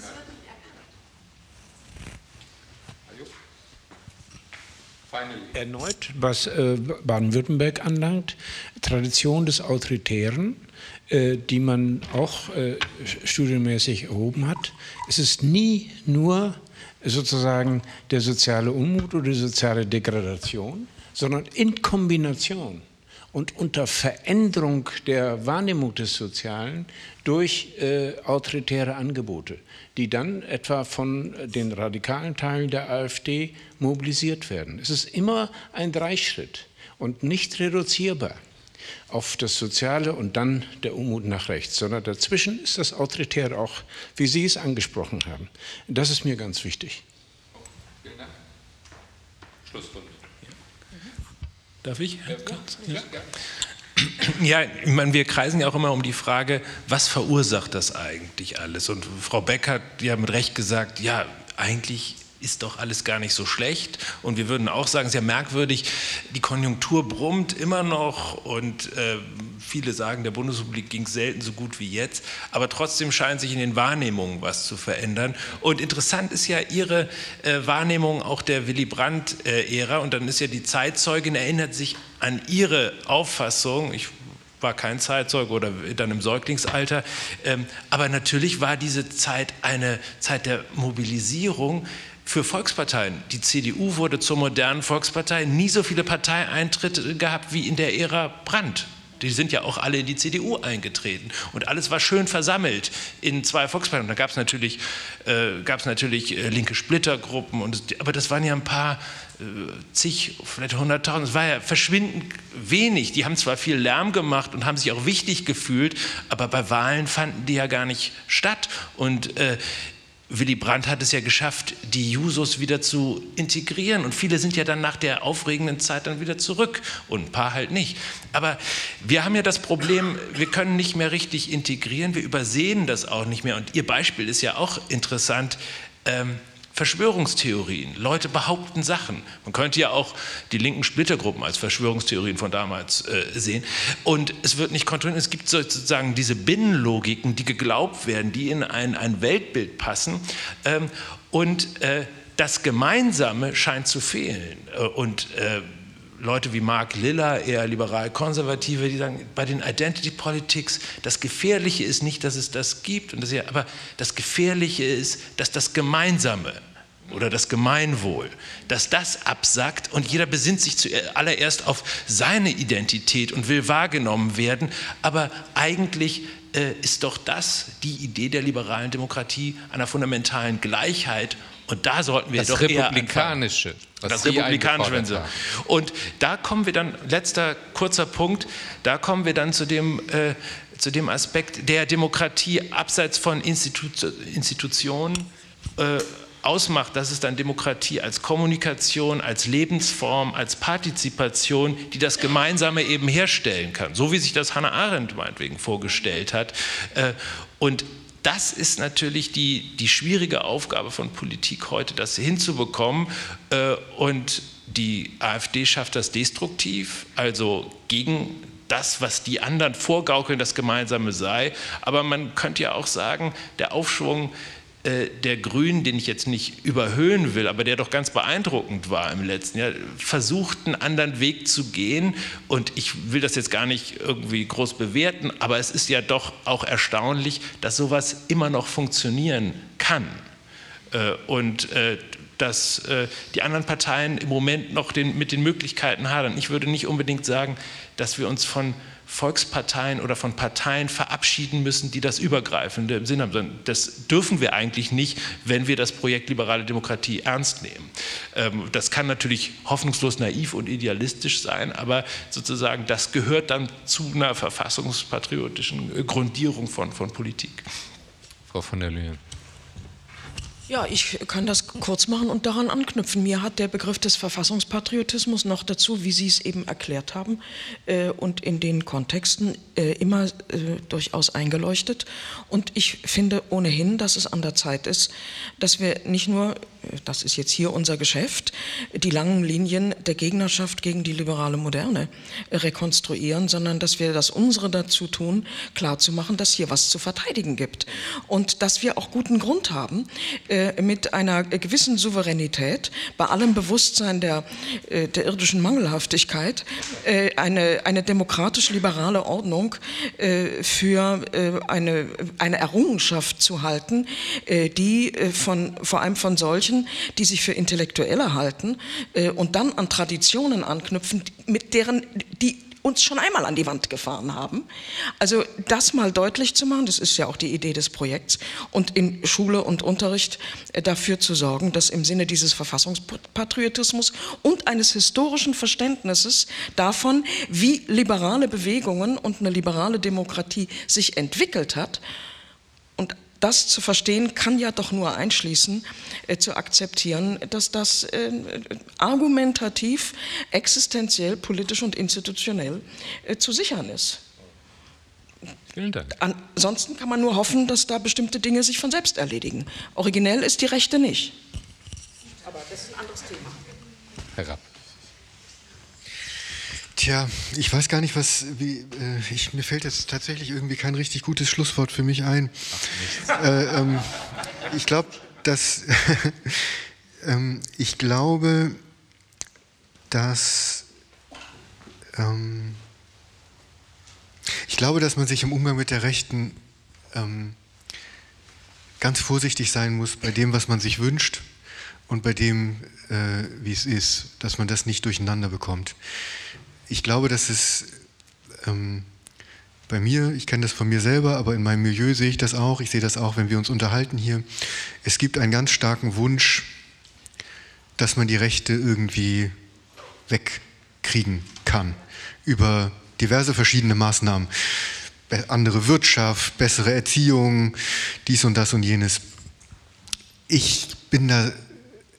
Erneut, was äh, Baden-Württemberg anlangt, Tradition des Autoritären die man auch äh, studienmäßig erhoben hat. Es ist nie nur sozusagen der soziale Unmut oder die soziale Degradation, sondern in Kombination und unter Veränderung der Wahrnehmung des Sozialen durch äh, autoritäre Angebote, die dann etwa von den radikalen Teilen der AfD mobilisiert werden. Es ist immer ein Dreischritt und nicht reduzierbar auf das Soziale und dann der Unmut nach rechts, sondern dazwischen ist das Autoritäre auch, wie Sie es angesprochen haben. Das ist mir ganz wichtig. Vielen Dank. Schlussrunde. Darf ich? Ja. Ja, ich meine, wir kreisen ja auch immer um die Frage, was verursacht das eigentlich alles? Und Frau Beck hat ja mit Recht gesagt, ja, eigentlich ist doch alles gar nicht so schlecht. Und wir würden auch sagen, sehr merkwürdig, die Konjunktur brummt immer noch und äh, viele sagen, der Bundesrepublik ging selten so gut wie jetzt. Aber trotzdem scheint sich in den Wahrnehmungen was zu verändern. Und interessant ist ja Ihre äh, Wahrnehmung auch der Willy Brandt-Ära. Äh, und dann ist ja die Zeitzeugin, erinnert sich an Ihre Auffassung. Ich war kein Zeitzeug oder dann im Säuglingsalter. Ähm, aber natürlich war diese Zeit eine Zeit der Mobilisierung für Volksparteien. Die CDU wurde zur modernen Volkspartei, nie so viele Parteieintritte gehabt wie in der Ära Brandt. Die sind ja auch alle in die CDU eingetreten. Und alles war schön versammelt in zwei Volksparteien. Da gab es natürlich, äh, gab's natürlich äh, linke Splittergruppen, und, aber das waren ja ein paar äh, zig, vielleicht hunderttausend, es war ja verschwindend wenig. Die haben zwar viel Lärm gemacht und haben sich auch wichtig gefühlt, aber bei Wahlen fanden die ja gar nicht statt. Und äh, Willy Brandt hat es ja geschafft, die Jusos wieder zu integrieren. Und viele sind ja dann nach der aufregenden Zeit dann wieder zurück und ein paar halt nicht. Aber wir haben ja das Problem, wir können nicht mehr richtig integrieren, wir übersehen das auch nicht mehr. Und Ihr Beispiel ist ja auch interessant. Ähm, Verschwörungstheorien. Leute behaupten Sachen. Man könnte ja auch die linken Splittergruppen als Verschwörungstheorien von damals äh, sehen. Und es wird nicht kontrolliert. Es gibt sozusagen diese Binnenlogiken, die geglaubt werden, die in ein, ein Weltbild passen. Ähm, und äh, das Gemeinsame scheint zu fehlen. Äh, und äh, Leute wie Mark Liller, eher liberal-konservative, die sagen, bei den Identity Politics, das Gefährliche ist nicht, dass es das gibt, und das aber das Gefährliche ist, dass das Gemeinsame oder das Gemeinwohl, dass das absackt und jeder besinnt sich zuallererst auf seine Identität und will wahrgenommen werden, aber eigentlich äh, ist doch das die Idee der liberalen Demokratie einer fundamentalen Gleichheit und da sollten wir das doch Republikanische, eher anfangen. Das Republikanische, wenn Sie. Und da kommen wir dann, letzter kurzer Punkt, da kommen wir dann zu dem, äh, zu dem Aspekt der Demokratie abseits von Institu Institutionen. Äh, ausmacht, dass es dann Demokratie als Kommunikation, als Lebensform, als Partizipation, die das Gemeinsame eben herstellen kann, so wie sich das Hannah Arendt meinetwegen vorgestellt hat. Äh, und das ist natürlich die, die schwierige Aufgabe von Politik heute, das hinzubekommen. Äh, und die AfD schafft das destruktiv, also gegen das, was die anderen vorgaukeln, das Gemeinsame sei. Aber man könnte ja auch sagen, der Aufschwung der Grünen, den ich jetzt nicht überhöhen will, aber der doch ganz beeindruckend war im letzten Jahr, versucht einen anderen Weg zu gehen. Und ich will das jetzt gar nicht irgendwie groß bewerten, aber es ist ja doch auch erstaunlich, dass sowas immer noch funktionieren kann. Äh, und äh, dass die anderen Parteien im Moment noch den, mit den Möglichkeiten hadern. Ich würde nicht unbedingt sagen, dass wir uns von Volksparteien oder von Parteien verabschieden müssen, die das Übergreifende im Sinn haben. Das dürfen wir eigentlich nicht, wenn wir das Projekt liberale Demokratie ernst nehmen. Ähm, das kann natürlich hoffnungslos naiv und idealistisch sein, aber sozusagen das gehört dann zu einer verfassungspatriotischen Grundierung von, von Politik. Frau von der Leyen. Ja, ich kann das kurz machen und daran anknüpfen. Mir hat der Begriff des Verfassungspatriotismus noch dazu, wie Sie es eben erklärt haben äh, und in den Kontexten äh, immer äh, durchaus eingeleuchtet. Und ich finde ohnehin, dass es an der Zeit ist, dass wir nicht nur das ist jetzt hier unser Geschäft, die langen Linien der Gegnerschaft gegen die liberale Moderne rekonstruieren, sondern dass wir das unsere dazu tun, klarzumachen, dass hier was zu verteidigen gibt. Und dass wir auch guten Grund haben, äh, mit einer gewissen Souveränität, bei allem Bewusstsein der, äh, der irdischen Mangelhaftigkeit, äh, eine, eine demokratisch-liberale Ordnung für eine, eine Errungenschaft zu halten, die von, vor allem von solchen Menschen, die sich für Intellektuelle halten äh, und dann an Traditionen anknüpfen, mit deren, die uns schon einmal an die Wand gefahren haben. Also das mal deutlich zu machen, das ist ja auch die Idee des Projekts, und in Schule und Unterricht äh, dafür zu sorgen, dass im Sinne dieses Verfassungspatriotismus und eines historischen Verständnisses davon, wie liberale Bewegungen und eine liberale Demokratie sich entwickelt hat, das zu verstehen kann ja doch nur einschließen, äh, zu akzeptieren, dass das äh, argumentativ, existenziell, politisch und institutionell äh, zu sichern ist. Vielen Dank. Ansonsten kann man nur hoffen, dass da bestimmte Dinge sich von selbst erledigen. Originell ist die Rechte nicht. Aber das ist ein anderes Thema. Herr Rapp. Tja, ich weiß gar nicht, was. Wie, äh, ich, mir fällt jetzt tatsächlich irgendwie kein richtig gutes Schlusswort für mich ein. Äh, ähm, ich glaube, dass. ähm, ich glaube, dass. Ähm, ich glaube, dass man sich im Umgang mit der Rechten ähm, ganz vorsichtig sein muss bei dem, was man sich wünscht und bei dem, äh, wie es ist, dass man das nicht durcheinander bekommt ich glaube, dass es ähm, bei mir, ich kenne das von mir selber, aber in meinem Milieu sehe ich das auch. Ich sehe das auch, wenn wir uns unterhalten hier. Es gibt einen ganz starken Wunsch, dass man die Rechte irgendwie wegkriegen kann über diverse verschiedene Maßnahmen. Andere Wirtschaft, bessere Erziehung, dies und das und jenes. Ich bin da,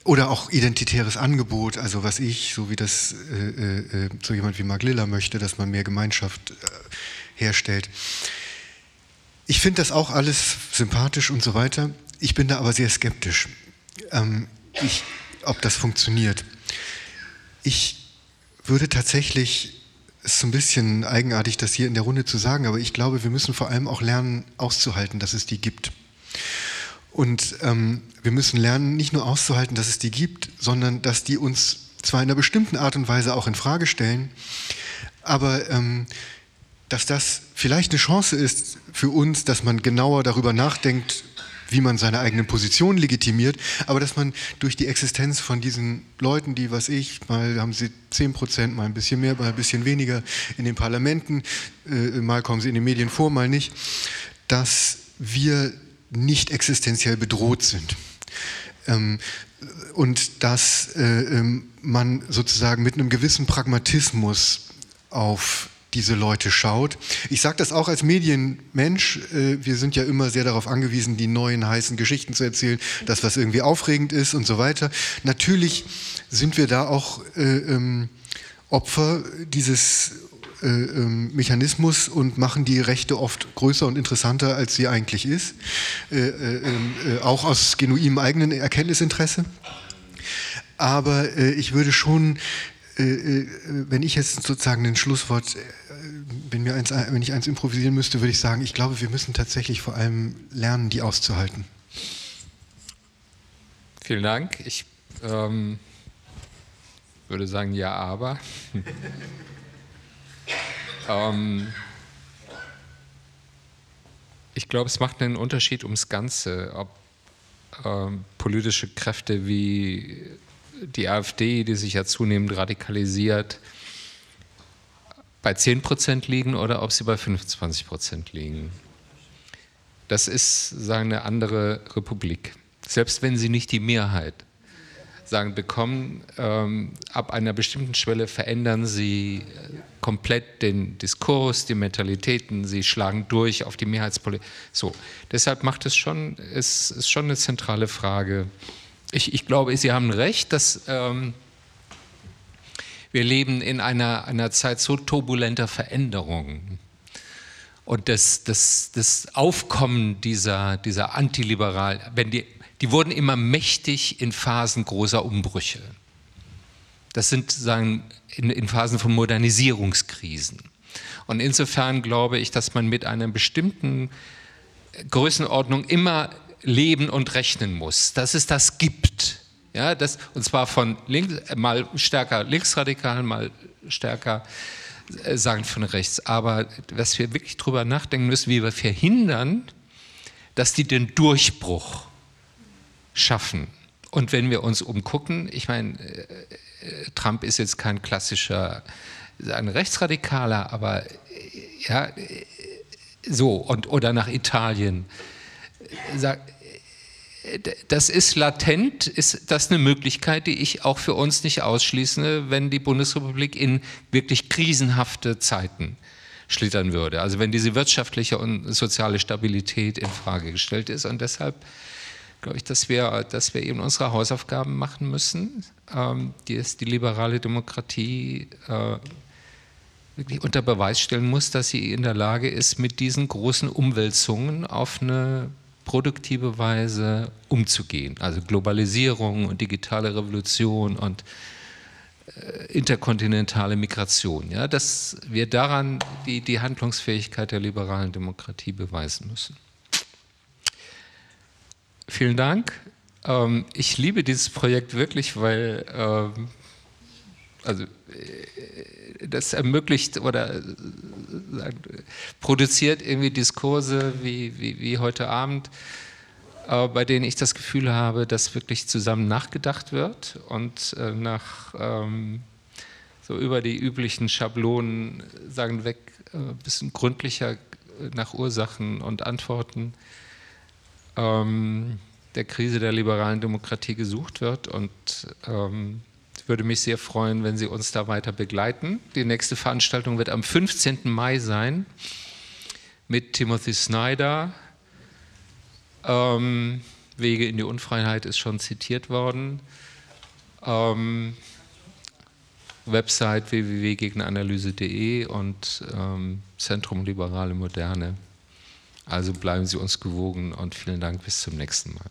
oder auch identitäres Angebot, also was ich, so wie das äh, äh, so jemand wie Mark Liller möchte, dass man mehr Gemeinschaft äh, herstellt. Ich finde das auch alles sympathisch und so weiter. Ich bin da aber sehr skeptisch, ähm, ich, ob das funktioniert. Ich würde tatsächlich es ist ein bisschen eigenartig, das hier in der Runde zu sagen, aber ich glaube, wir müssen vor allem auch lernen, auszuhalten, dass es die gibt. Und ähm, wir müssen lernen, nicht nur auszuhalten, dass es die gibt, sondern dass die uns zwar in einer bestimmten Art und Weise auch in Frage stellen, aber ähm, dass das vielleicht eine Chance ist für uns, dass man genauer darüber nachdenkt, wie man seine eigenen Positionen legitimiert, aber dass man durch die Existenz von diesen Leuten, die, was ich, mal haben sie 10 Prozent, mal ein bisschen mehr, mal ein bisschen weniger in den Parlamenten, äh, mal kommen sie in den Medien vor, mal nicht, dass wir nicht existenziell bedroht sind. Ähm, und dass äh, ähm, man sozusagen mit einem gewissen Pragmatismus auf diese Leute schaut. Ich sage das auch als Medienmensch. Äh, wir sind ja immer sehr darauf angewiesen, die neuen heißen Geschichten zu erzählen, das, was irgendwie aufregend ist und so weiter. Natürlich sind wir da auch äh, ähm, Opfer dieses äh, ähm, Mechanismus und machen die Rechte oft größer und interessanter, als sie eigentlich ist. Äh, äh, ähm, äh auch aus genuinem eigenen Erkenntnisinteresse. Aber ich würde schon wenn ich jetzt sozusagen ein Schlusswort wenn, mir eins, wenn ich eins improvisieren müsste, würde ich sagen, ich glaube, wir müssen tatsächlich vor allem lernen, die auszuhalten. Vielen Dank. Ich ähm, würde sagen, ja, aber. ähm, ich glaube, es macht einen Unterschied ums Ganze, ob ähm, politische Kräfte wie die AfD, die sich ja zunehmend radikalisiert, bei 10 Prozent liegen oder ob sie bei 25 Prozent liegen. Das ist sagen, eine andere Republik. Selbst wenn sie nicht die Mehrheit sagen, bekommen, ähm, ab einer bestimmten Schwelle verändern sie komplett den Diskurs, die Mentalitäten, sie schlagen durch auf die Mehrheitspolitik. So, deshalb macht es schon, es ist schon eine zentrale Frage. Ich, ich glaube, Sie haben recht, dass ähm, wir leben in einer, einer Zeit so turbulenter Veränderungen. Und das, das, das Aufkommen dieser, dieser Antiliberal, wenn die, die wurden immer mächtig in Phasen großer Umbrüche. Das sind sagen, in, in Phasen von Modernisierungskrisen. Und insofern glaube ich, dass man mit einer bestimmten Größenordnung immer leben und rechnen muss, dass es das gibt. Ja, das, und zwar von links, mal stärker linksradikal, mal stärker äh, sagen von rechts. Aber was wir wirklich darüber nachdenken müssen, wie wir verhindern, dass die den Durchbruch schaffen. Und wenn wir uns umgucken, ich meine, äh, äh, Trump ist jetzt kein klassischer ein Rechtsradikaler, aber äh, ja, so, und, oder nach Italien. Das ist latent, ist das eine Möglichkeit, die ich auch für uns nicht ausschließe, wenn die Bundesrepublik in wirklich krisenhafte Zeiten schlittern würde. Also wenn diese wirtschaftliche und soziale Stabilität in Frage gestellt ist. Und deshalb glaube ich, dass wir, dass wir eben unsere Hausaufgaben machen müssen, ähm, die es die liberale Demokratie äh, wirklich unter Beweis stellen muss, dass sie in der Lage ist, mit diesen großen Umwälzungen auf eine produktive Weise umzugehen. Also Globalisierung und digitale Revolution und äh, interkontinentale Migration. Ja, dass wir daran die, die Handlungsfähigkeit der liberalen Demokratie beweisen müssen. Vielen Dank. Ähm, ich liebe dieses Projekt wirklich, weil ähm, also äh, das ermöglicht oder äh, produziert irgendwie Diskurse wie, wie, wie heute Abend, äh, bei denen ich das Gefühl habe, dass wirklich zusammen nachgedacht wird und nach, ähm, so über die üblichen Schablonen sagen weg, ein bisschen gründlicher nach Ursachen und Antworten ähm, der Krise der liberalen Demokratie gesucht wird. Und ähm, würde mich sehr freuen, wenn Sie uns da weiter begleiten. Die nächste Veranstaltung wird am 15. Mai sein mit Timothy Snyder. Ähm, Wege in die Unfreiheit ist schon zitiert worden. Ähm, Website www.gegneranalyse.de und ähm, Zentrum Liberale Moderne. Also bleiben Sie uns gewogen und vielen Dank bis zum nächsten Mal.